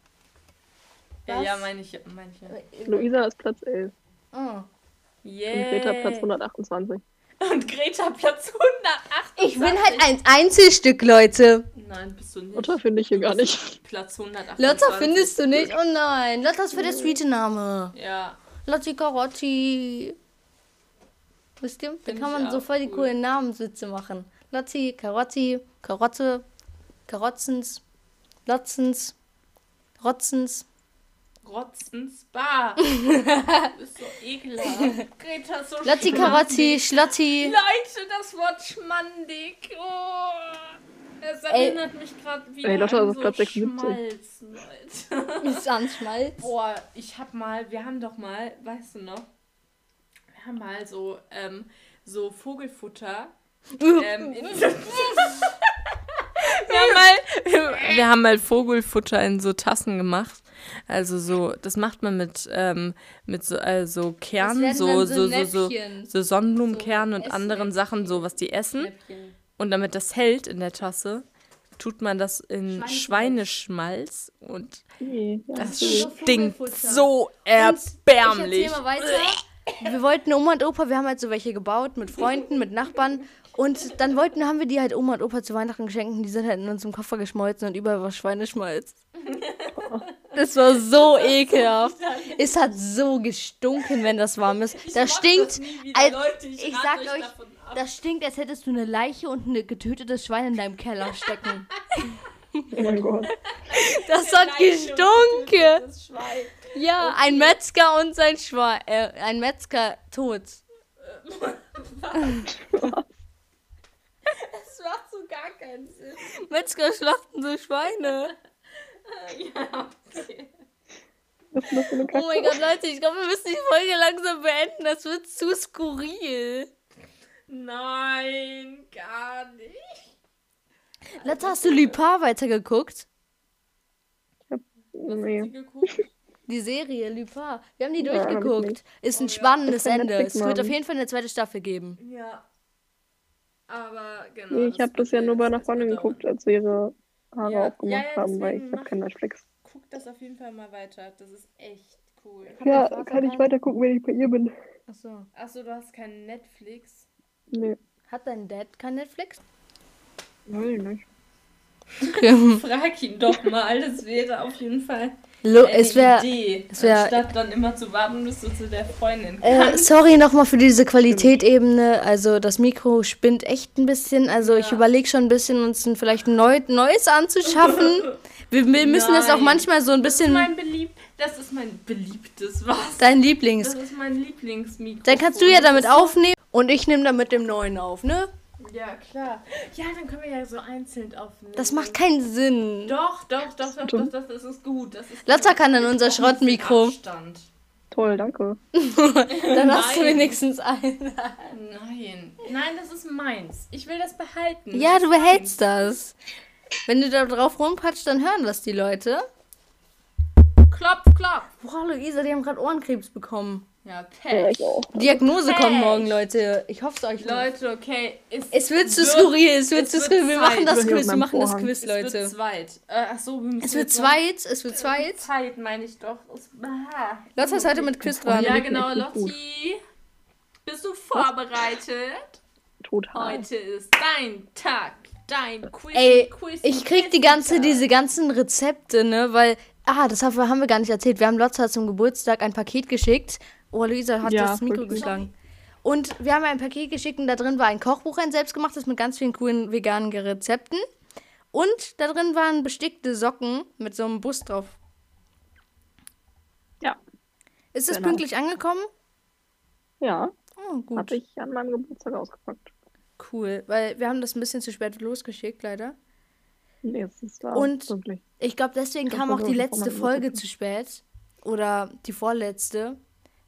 Ja, ja, Was? meine ich, meine ich ja. Luisa ist Platz 11 Oh. und Yeah. Greta Platz 128. Und Greta Platz 128. Ich bin halt ein Einzelstück, Leute. Nein, bist du nicht. Lotta finde ich hier gar nicht. Platz 128. Lotta findest du nicht? Oh nein, Lotta ist für der sweete Name. Ja. Lotti Karotti. Wisst ihr? Da kann man so voll die cool. coolen Namenswitze machen. Lotti, Karotti, Karotte, Karotzens, Lotzens, Rotzens. Rotzens Bar. du bist so ekelhaft. Greta ist so Lotti. Karotti, Schlotti. Leute, das Wort schmandig. Oh. Es erinnert mich gerade wieder Ey, Lotta an ist so Platz 76. Schmalz, Leute. Ist Anschmalz. Boah, ich hab mal, wir haben doch mal, weißt du noch, wir haben mal so, ähm, so Vogelfutter. ähm, in so wir, haben mal, wir haben mal Vogelfutter in so Tassen gemacht. Also so, das macht man mit, ähm, mit so also Kernen, so, so, so, so, so Sonnenblumenkernen und So anderen Sachen, so was die essen. Und damit das hält in der Tasse, tut man das in Schweineschmalz und Nee, das so stinkt so Ich erbärmlich. erzähl mal weiter. Wir wollten Oma und Opa, wir haben halt so welche gebaut mit Freunden, mit Nachbarn. Und dann wollten, haben wir die halt Oma und Opa zu Weihnachten geschenkt. und Die sind halt in unserem Koffer geschmolzen und überall war Schweineschmalz. Das war so ekelhaft. Es hat so gestunken, wenn das warm ist. Das stinkt, als, ich sag euch, das stinkt, als hättest du eine Leiche und ein getötetes Schwein in deinem Keller stecken. Oh mein Gott. Das hat gestunken. Ja, ein Metzger und sein Schwein. Äh, ein Metzger tot. Das macht so gar keinen Sinn. Metzger schlachten so Schweine. Ja, okay. Oh mein Gott, Leute, ich glaube, wir müssen die Folge langsam beenden. Das wird zu skurril. Nein, gar nicht. Letzte hast du Lupin weitergeguckt? Hast du Nee. geguckt? Die Serie Lupin. Wir haben die Ja, hab ich durchgeguckt. nicht. Ist ein Oh ja. spannendes kann Ende. Es wird auf jeden Fall eine zweite Staffel geben. Ja. Aber genau. Nee, ich habe das ja nur das Freundin wird geguckt, als wir ihre Haare Ja, aufgemacht ja, ja, haben, weil ich habe kein Netflix. Guck das auf jeden Fall mal weiter. Das ist echt cool. Ja, Vater kann ich weiter gucken, wenn ich bei ihr bin. Achso. Achso, du hast kein Netflix. Nee, Hat dein Dad kein Netflix? will nicht. Frag ihn doch mal. Das wäre auf jeden Fall Lo eine es wäre. Wär- Anstatt dann immer zu warten, bis du zu der Freundin Äh, sorry nochmal für diese Qualitätebene. Also das Mikro spinnt echt ein bisschen. Also ich Ja. überlege schon ein bisschen, uns ein, vielleicht ein neu, neues anzuschaffen. Wir, wir müssen das auch Nein. manchmal so ein Das ist bisschen. mein beliebt. Das ist mein beliebtes was. Dein Lieblings. Das ist mein Lieblingsmikrofon. Dann kannst du ja damit aufnehmen und ich nehme dann mit dem neuen auf, ne? Ja, klar. Ja, dann können wir ja so einzeln aufnehmen. Das macht keinen Sinn. Doch, doch, doch, doch, doch, doch, das ist gut. Das ist Lotta gut. kann dann unser Schrottmikro. Abstand. Toll, danke. Dann hast du Nein. wenigstens einen. Nein. Nein, das ist meins. Ich will das behalten. Ja, Das du behältst das. Wenn du da drauf rumpatscht, dann hören das die Leute. meins. Klopf, klopf. Boah, Luisa, die haben gerade Ohrenkrebs bekommen. Ja, Pech. auch. Diagnose kommt Pech. morgen, Leute. Ich hoffe es euch. Leute, okay. Es wird zu skurril, es wird es zu wird skurril. Wir machen das Quiz, wir machen das. Quiz, Es wird Leute. zweit. Äh, ach so, wir müssen Es wird zweit, es wird zweit. Zeit, meine ich doch. Es. Lotta ist heute mit Quiz dran. Ja, genau, Lotti. Bist du vorbereitet? Total. Heute ist dein Tag, dein Quiz. Ey, Quiz ich krieg die ganze, diese ganzen Rezepte, ne, weil, ah, das haben wir, haben wir gar nicht erzählt. Wir haben Lotta zum Geburtstag ein Paket geschickt. Oh, Luisa hat Ja, das Mikro geschlagen. Und wir haben ein Paket geschickt und da drin war ein Kochbuch, ein selbstgemachtes mit ganz vielen coolen veganen Rezepten. Und da drin waren bestickte Socken mit so einem Bus drauf. Ja. Ist es Genau. pünktlich angekommen? Ja, Oh, gut. hatte ich an meinem Geburtstag ausgepackt. Cool, weil wir haben das ein bisschen zu spät losgeschickt, leider. Nee, es ist da Und- wirklich. Ich glaube, deswegen Ich kam auch die letzte Folge zu spät. Oder die vorletzte.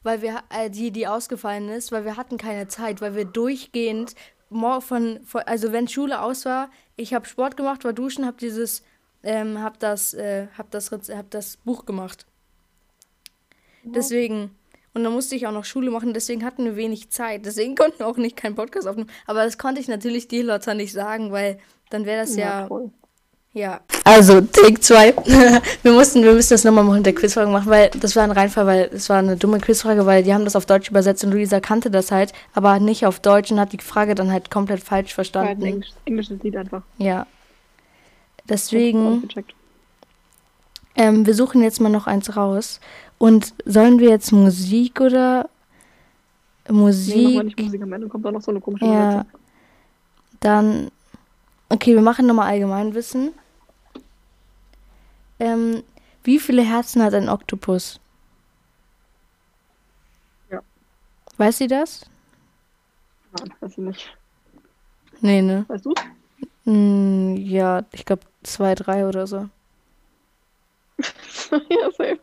Weil wir, äh, die, die ausgefallen ist, weil wir hatten keine Zeit, weil wir durchgehend, von, von also wenn Schule aus war, ich habe Sport gemacht, war duschen, habe dieses, ähm, habe das, äh, hab das, hab das Buch gemacht. Deswegen. Und dann musste ich auch noch Schule machen, deswegen hatten wir wenig Zeit. Deswegen konnten wir auch nicht keinen Podcast aufnehmen. Aber das konnte ich natürlich dir, Lotta, nicht sagen, weil dann wäre das ja toll. Ja. Also, Take 2. wir mussten, wir müssen das nochmal mit der Quizfrage machen, weil das war ein Reinfall, weil es war eine dumme Quizfrage, weil die haben das auf Deutsch übersetzt und Luisa kannte das halt, aber nicht auf Deutsch und hat die Frage dann halt komplett falsch halt verstanden. Englisch, englisches Lied einfach. Ja. Deswegen, ähm, wir suchen jetzt mal noch eins raus. Und sollen wir jetzt Musik oder Nee, mach mal Musik? nicht Musik am Ende, kommt auch noch so eine komische Ja. Dann. Okay, wir machen nochmal Allgemeinwissen. Ähm, wie viele Herzen hat ein Oktopus? Ja. Weiß sie das? Nein, weiß ich nicht. Nee, ne? Weißt du? Hm, ja, ich glaube zwei, drei oder so. ja, safe.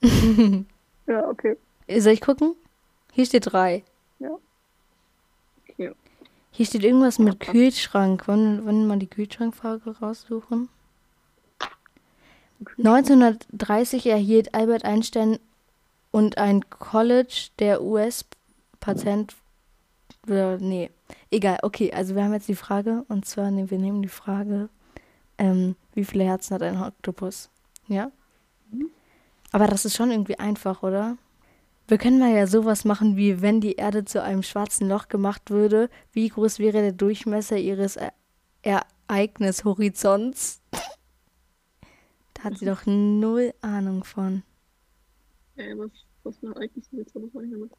ja, okay. Soll ich gucken? Hier steht drei. okay. Hier steht irgendwas mit Ja. Kühlschrank. Wollen, wollen wir mal die Kühlschrankfrage raussuchen? 1930 erhielt Albert Einstein und ein College der US-Patent. Nee, egal. Okay, also wir haben jetzt die Frage. Und zwar, nee, wir nehmen die Frage, ähm, wie viele Herzen hat ein Oktopus? Ja? Aber das ist schon irgendwie einfach, oder? Wir können mal ja sowas machen, wie wenn die Erde zu einem schwarzen Loch gemacht würde, wie groß wäre der Durchmesser ihres E- Ereignishorizonts? hat sie doch null Ahnung von. Ey, was, was für ein Ereignis ist jetzt? Meine ich damit?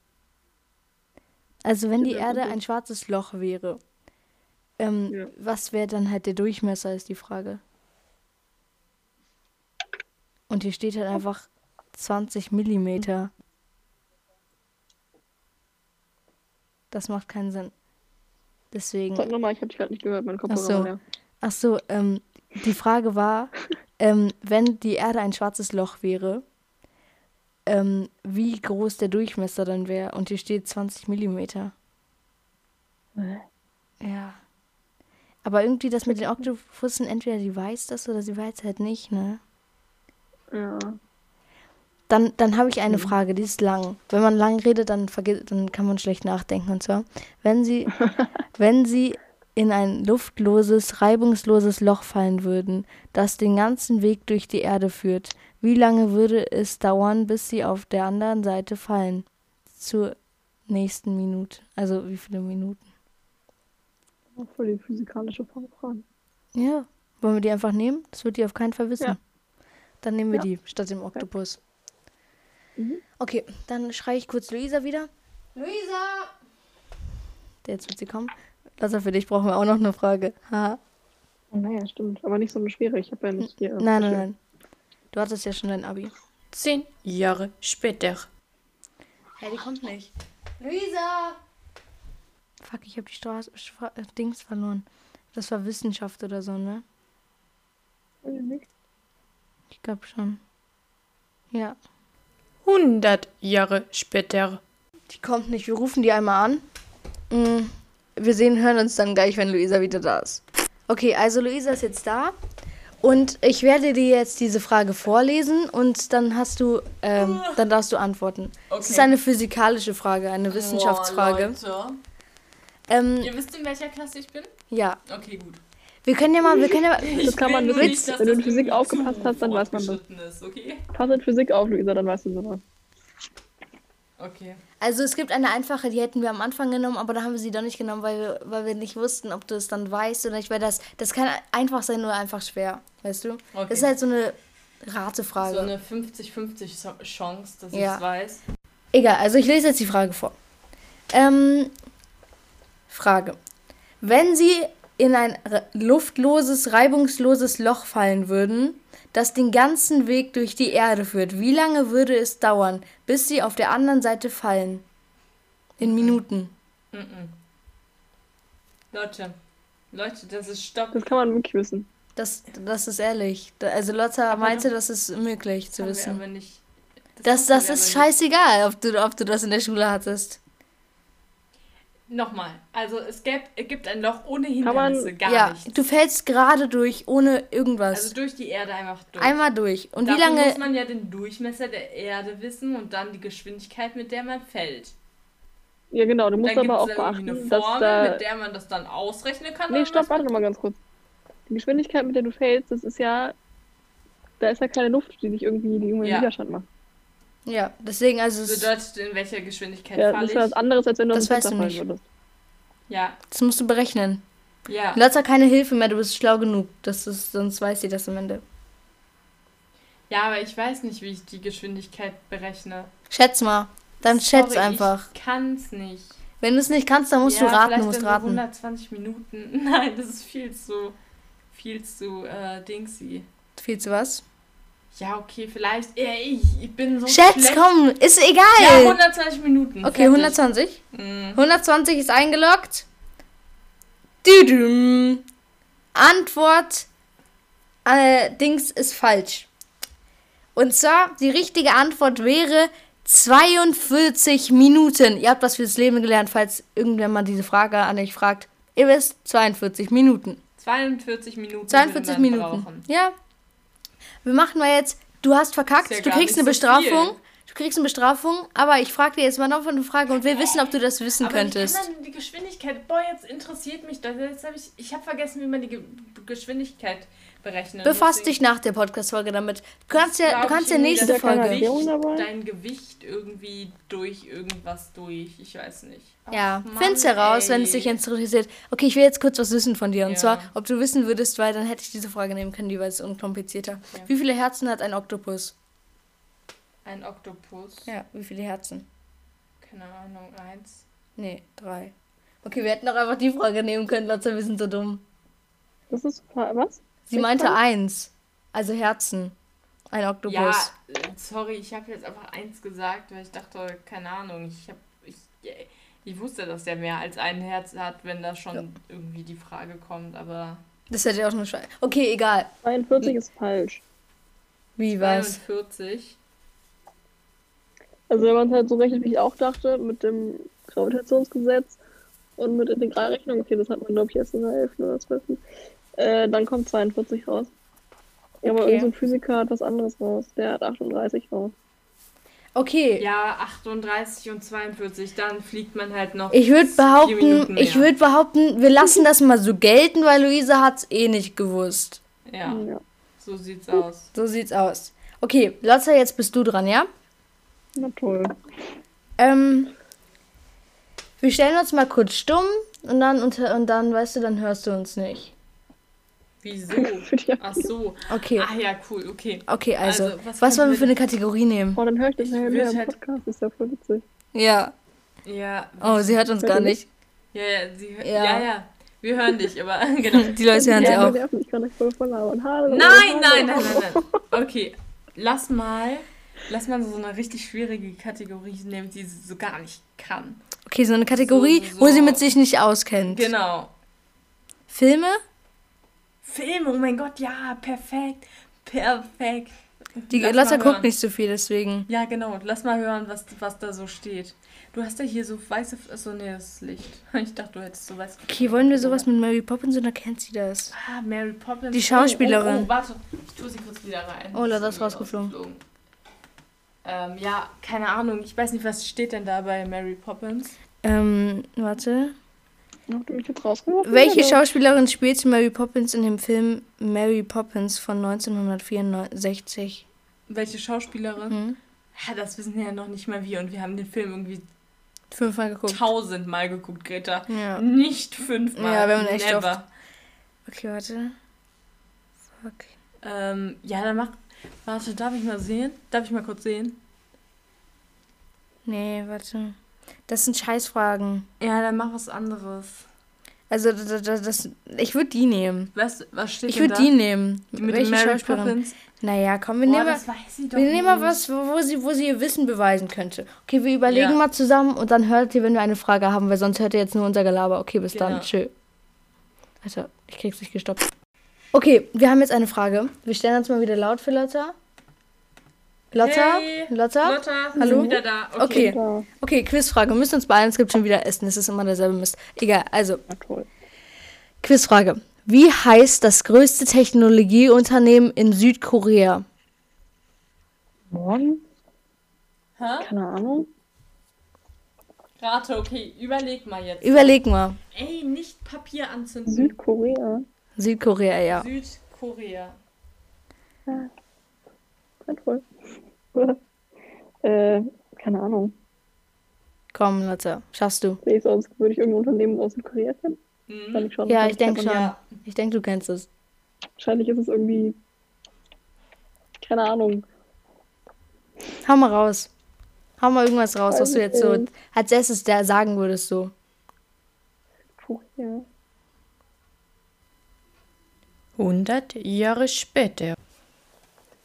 Also wenn die Ja, Erde ein schwarzes Loch wäre, ähm, Ja. was wäre dann halt der Durchmesser, ist die Frage. Und hier steht halt einfach 20 Millimeter. Das macht keinen Sinn. Deswegen. Sag nochmal, ich habe dich gerade nicht gehört, mein Kopfhörer Ach so. Ach so, ähm, die Frage war, ähm, wenn die Erde ein schwarzes Loch wäre, ähm, wie groß der Durchmesser dann wäre. Und hier steht 20 Millimeter. Ja. Aber irgendwie das mit den Oktopussen, entweder die weiß das oder sie weiß halt nicht, ne? Ja. Dann, dann habe ich eine Frage, die ist lang. Wenn man lang redet, dann, dann kann man schlecht nachdenken. Und zwar, wenn sie, wenn sie in ein luftloses, reibungsloses Loch fallen würden, das den ganzen Weg durch die Erde führt, wie lange würde es dauern, bis sie auf der anderen Seite fallen? Zur nächsten Minute. Also wie viele Minuten? Voll die physikalische Frage. Ja. Wollen wir die einfach nehmen? Das wird die auf keinen Fall wissen. Ja. Dann nehmen wir Ja. die statt dem Oktopus. Mhm. Okay, dann schreie ich kurz Luisa wieder. Luisa! Jetzt wird sie kommen. Lasse, für dich brauchen wir auch noch eine Frage. Haha. Oh, naja, stimmt. Aber nicht so eine schwere. Ich habe ja nicht hier. Nein, nein, nein. Du hattest ja schon dein Abi. Zehn Jahre später. Hey, die kommt nicht. Luisa! Fuck, ich habe die Straße, Stra äh, Dings verloren. Das war Wissenschaft oder so, ne? Ich nicht. Ich glaube schon. Ja. 100 Jahre später. Die kommt nicht. Wir rufen die einmal an. Mm, Wir sehen, hören uns dann gleich, wenn Luisa wieder da ist. Okay, also Luisa ist jetzt da. Und ich werde dir jetzt diese Frage vorlesen und dann hast du, ähm, dann darfst du antworten. Es ist eine physikalische Frage, eine Wissenschaftsfrage. ähm, Ihr wisst, in welcher Klasse ich bin? ja, Okay, gut. wir können ja mal, wir können ja mal, Das kann man nur nicht, wenn du in Physik aufgepasst hast, dann weiß man das. Ist, okay? Pass in Physik auf, Luisa, dann weißt du sowas. Okay. Also es gibt eine einfache, die hätten wir am Anfang genommen, aber da haben wir sie doch nicht genommen, weil wir, weil wir nicht wussten, ob du es dann weißt oder nicht, weil das, das kann einfach sein oder einfach schwer, weißt du? Okay. Das ist halt so eine Ratefrage. So eine 50-50 Chance, dass ich Ja. es weiß. Egal, also ich lese jetzt die Frage vor. Ähm, Frage. Wenn Sie in ein luftloses, reibungsloses Loch fallen würden, das den ganzen Weg durch die Erde führt, wie lange würde es dauern, bis Sie auf der anderen Seite fallen? In Minuten. Mhm. Leute, Leute, das ist Stopp. Das kann man wirklich wissen. Das, das ist ehrlich. Also Lotta meinte, das ist möglich zu wissen. aber nicht. Das, das wir ist aber nicht. scheißegal, ob du, ob du das in der Schule hattest. Nochmal, also es gibt, es gibt ein Loch ohne Kann man- Hindernisse, gar ja, nicht. du fällst gerade durch, ohne irgendwas. Also durch die Erde einfach durch. Einmal durch. Und wie Dafür lange. muss man ja den Durchmesser der Erde wissen und dann die Geschwindigkeit, mit der man fällt. Ja, genau. Du musst dann aber auch gibt es irgendwie beachten, eine dass Formel, da. mit der man das dann ausrechnen kann. Nee, stopp, warte noch mal ganz kurz. Die Geschwindigkeit, mit der du fällst, das ist ja. Da ist ja keine Luft, die dich irgendwie, die irgendwie Ja. Widerstand macht. Ja, deswegen, also. Das bedeutet, in welcher Geschwindigkeit Ja, das ich? ist was anderes, als wenn du Das weißt du nicht. würdest. Ja, das musst du berechnen. ja. Lotta, keine Hilfe mehr, du bist schlau genug. Das ist, sonst weiß sie das am Ende. Ja, aber ich weiß nicht, wie ich die Geschwindigkeit berechne. Schätz mal. Dann schätz Sorry, einfach. Ich kann's nicht. Wenn du es nicht kannst, dann musst ja, du raten, du musst raten. 120 Minuten. Nein, das ist viel zu, viel zu äh, dingsy. Viel zu was? Ja, okay, vielleicht. Ja, ich, ich bin so Schätz, schlecht. komm, ist Ja, egal. 120 Minuten. okay, fertig. 120. Mhm. 120 ist eingeloggt. Düdüm. Antwort äh, Dings ist falsch. Und zwar, die richtige Antwort wäre 42 Minuten. Ihr habt was fürs Leben gelernt, falls irgendwer mal diese Frage an euch fragt. Ihr wisst, 42 Minuten. 42 Minuten. 42 würde man Minuten. Brauchen. Ja. Wir machen mal jetzt, du hast verkackt, ja du kriegst eine so Bestrafung. viel. Du kriegst eine Bestrafung, aber ich frage dir jetzt mal noch eine Frage und wir wissen, ob du das wissen Aber könntest. wie kann man die Geschwindigkeit? Boah, jetzt interessiert mich das. Jetzt hab ich ich habe vergessen, wie man die Ge Geschwindigkeit berechnet. Befass Deswegen dich nach der Podcast-Folge damit. Du kannst ja, du kannst ja nächste Folge. Gewicht, dein Gewicht irgendwie durch irgendwas durch. Ich weiß nicht. Ach, Ja, Mann, find's heraus, wenn es dich interessiert. Okay, ich will jetzt kurz was wissen von dir. Und Ja. zwar, ob du wissen würdest, weil dann hätte ich diese Frage nehmen können, die war jetzt unkomplizierter. Ja. Wie viele Herzen hat ein Oktopus? Ein Oktopus. Ja, wie viele Herzen? Keine Ahnung, eins. Nee, drei. Okay, wir hätten auch einfach die Frage nehmen können, Lotte, wir sind so dumm. Das ist was? Sie meinte eins. Also Herzen. Ein Oktopus. Ja, äh, sorry, ich habe jetzt einfach eins gesagt, weil ich dachte, keine Ahnung, ich habe ich, ich wusste, dass der mehr als ein Herz hat, wenn da schon irgendwie die Frage kommt, aber Das hätte auch nur Schwein. Okay, egal. 42 ist falsch. Wie was? 42. Also wenn man es halt so rechnet, wie ich auch dachte, mit dem Gravitationsgesetz und mit der Integralrechnung, okay, das hat man glaube ich erst in der 11. oder 12. Äh, dann kommt 42 raus. Ja, aber Okay. irgendein so Physiker hat was anderes raus. Der hat 38 raus. Okay. Ja, 38 und 42, dann fliegt man halt noch. Ich würde behaupten, ich würde behaupten, wir lassen das mal so gelten, weil Luise hat's eh nicht gewusst. Ja, Ja. so sieht's aus. So sieht's aus. Okay, Lotta, jetzt bist du dran, ja? Na toll. Ähm, wir stellen uns mal kurz stumm und dann unter und dann, weißt du, dann hörst du uns nicht. Wieso? Ach so. Okay. Ah ja, cool, okay. Okay, also, Also, was, was wollen wir für eine Kategorie nehmen? Oh, dann höre ich das Ich nachher würd mehr im halt- Podcast. Das ist ja voll witzig. Ja. Ja, Oh, sie hört uns Hört gar ihr nicht. ja, ja, sie, Ja. ja. ja, Wir hören dich, aber genau. Die Leute hören sie ja, auch. wir nerven dich gar nicht voll voll labern. Hallo. Nein, hallo, nein, nein, nein, nein. Okay, lass mal, lass mal so eine richtig schwierige Kategorie nehmen, die sie so gar nicht kann. Okay, so eine Kategorie, So- wo sie so- mit sich nicht auskennt. Genau. Filme? Film, oh mein Gott, ja, perfekt, perfekt. Die Lass guckt hören. nicht so viel, deswegen. Ja, genau, lass mal hören, was, was da so steht. Du hast ja hier so weiße, so nee, das Licht. Ich dachte, du hättest so weiß. Okay, wollen wir sowas mit Mary Poppins oder kennt sie das? Ah, Mary Poppins. Die Schauspielerin. Oh, oh, oh, warte, ich tue sie kurz wieder rein. Oh, Lotta ist rausgeflogen. Ähm, ja, keine Ahnung. Ich weiß nicht, was steht denn da bei Mary Poppins? Ähm, warte. Habt ihr mich jetzt rausgeworfen? Welche oder? Schauspielerin spielte Mary Poppins in dem Film Mary Poppins von 1964? Welche Schauspielerin? Hm? Ja, das wissen ja noch nicht mal wir und wir haben den Film irgendwie Fünfmal geguckt. tausendmal geguckt, Greta. Ja. Nicht fünfmal. Ja, wir haben echt Never. oft. Okay, warte. Fuck. Ähm, ja, dann mach. Warte, darf ich mal sehen? Darf ich mal kurz sehen? Nee, warte. Das sind Scheißfragen. Ja, dann mach was anderes. Also, das, das, das, ich würde die nehmen. Was, was steht Ich würde die nehmen. Die mit Welche Mary Schauspielerin? Poppins? Naja, komm, wir Boah, nehmen, das weiß sie doch wir nehmen mal nicht. was, wo, wo, sie, wo sie ihr Wissen beweisen könnte. Okay, wir überlegen Ja. mal zusammen und dann hört ihr, wenn wir eine Frage haben, weil sonst hört ihr jetzt nur unser Gelaber. Okay, bis Genau. dann. Tschö. Alter, ich krieg's nicht gestoppt. Okay, wir haben jetzt eine Frage. Wir stellen uns mal wieder laut für Lotta. Lotta? Hey, Lotta? Lotta, Hallo? sind wieder da. Okay. Da, Okay, Quizfrage. Wir müssen uns beeilen, es gibt schon wieder Essen. Es ist immer derselbe Mist. Egal, also, na toll. Quizfrage. Wie heißt das größte Technologieunternehmen in Südkorea? Morgen? Hä? Keine Ahnung. Rate, okay, überleg mal jetzt. Überleg mal. Ey, nicht Papier anzünden. Südkorea. Südkorea, ja. Südkorea. Na toll. äh, keine Ahnung. Komm, Lotte, schaffst du. Ich sonst, würde ich irgendein Unternehmen aus Südkorea kennen? Mhm. Ich schon. Ja, ich denke schon. Ja. Ich denke, du kennst es. Wahrscheinlich ist es irgendwie. Keine Ahnung. Hau mal raus. Hau mal irgendwas raus, was du jetzt so Ähm. als erstes da sagen würdest, so. Korea. 100 Jahre später.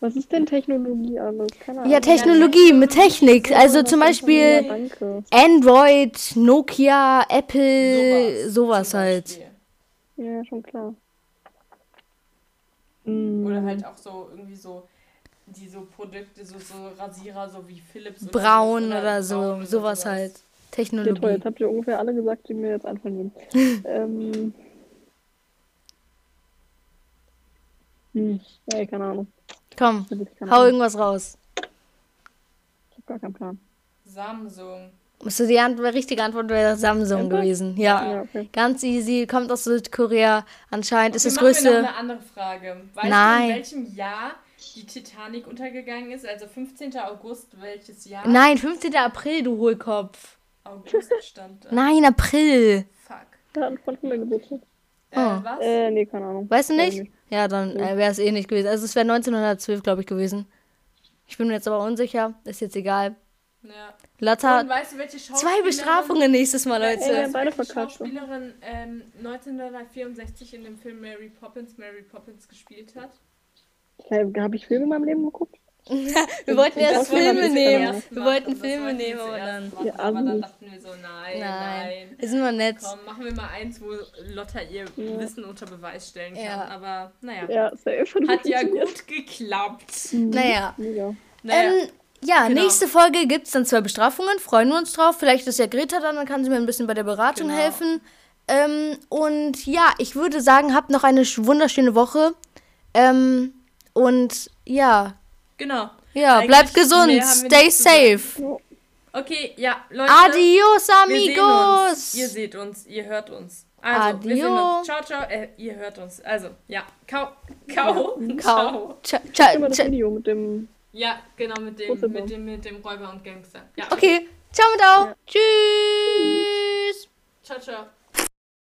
Was ist denn Technologie alles? Keine Ahnung. Ja, Technologie, mit Technik. Also zum Beispiel. Android, Nokia, Apple, sowas, zum halt. Ja, schon klar. Mm, Oder halt auch so irgendwie so die so Produkte, so, so Rasierer, so wie Philips oder Braun sowas, oder so, Braun oder sowas halt. Okay, toll, Technologie. jetzt habt ihr ungefähr alle gesagt, die mir jetzt würden. ähm. Hm, ey, keine Ahnung. Komm, hau irgendwas raus. Ich hab gar keinen Plan. Samsung. Musst du die Antwort, richtige Antwort wäre Samsung Ernsthaft? gewesen. Ja. Ja, okay. Ganz easy, kommt aus Südkorea. Anscheinend ist Okay, das machen wir noch größte. eine andere Frage. Weißt Nein. du, in welchem Jahr die Titanic untergegangen ist? Also 15. August, welches Jahr? Nein, 15. April, du Hohlkopf. August stand da. Nein, April. Fuck. Da hat ein Freund von mir Geburtstag. Äh, Oh. was? Äh, nee, keine Ahnung. Weißt du nicht? Ja, dann äh, wäre es eh nicht gewesen. Also es wäre 1912, glaube ich, gewesen. Ich bin mir jetzt aber unsicher. Ist jetzt egal. ja. Lotta, Und weißt du, welche zwei. Bestrafungen nächstes Mal, Leute. haben beide welche. Schauspielerin ähm, 1964 in dem Film Mary Poppins Mary Poppins gespielt hat? Äh, Habe ich Filme in meinem Leben geguckt? Wir wollten erst Filme nehmen. Wir wollten Filme nehmen, aber dann. machen, Ja, aber dann dachten wir so, nein, Nein. nein. Wir sind mal nett. Komm, machen wir mal eins, wo Lotta ihr Ja. Wissen unter Beweis stellen kann. Ja. Aber naja, Ja, safe. hat ja gut geklappt. Naja. Mega. Naja, Ähm, ja, Genau. nächste Folge gibt es dann zwei Bestrafungen. Freuen wir uns drauf. Vielleicht ist ja Greta dann, dann kann sie mir ein bisschen bei der Beratung Genau. helfen. Ähm, und ja, ich würde sagen, habt noch eine sch- wunderschöne Woche. Ähm, und ja, genau. ja, Eigentlich bleibt gesund. Stay safe. Okay, ja, Leute. Adios, Wir sehen amigos. uns. Ihr seht uns, ihr hört uns. Also, wir sehen uns. Ciao, ciao. Äh, ihr hört uns. Also, ja. Kau. Kau. Kau. Ciao. Ciao. Das Ciao. Video mit dem. Ja, genau, mit dem, mit dem, mit dem Räuber und Gangster. Ja. Okay, ciao mit auch. Ja. Tschüss. Ciao, ciao.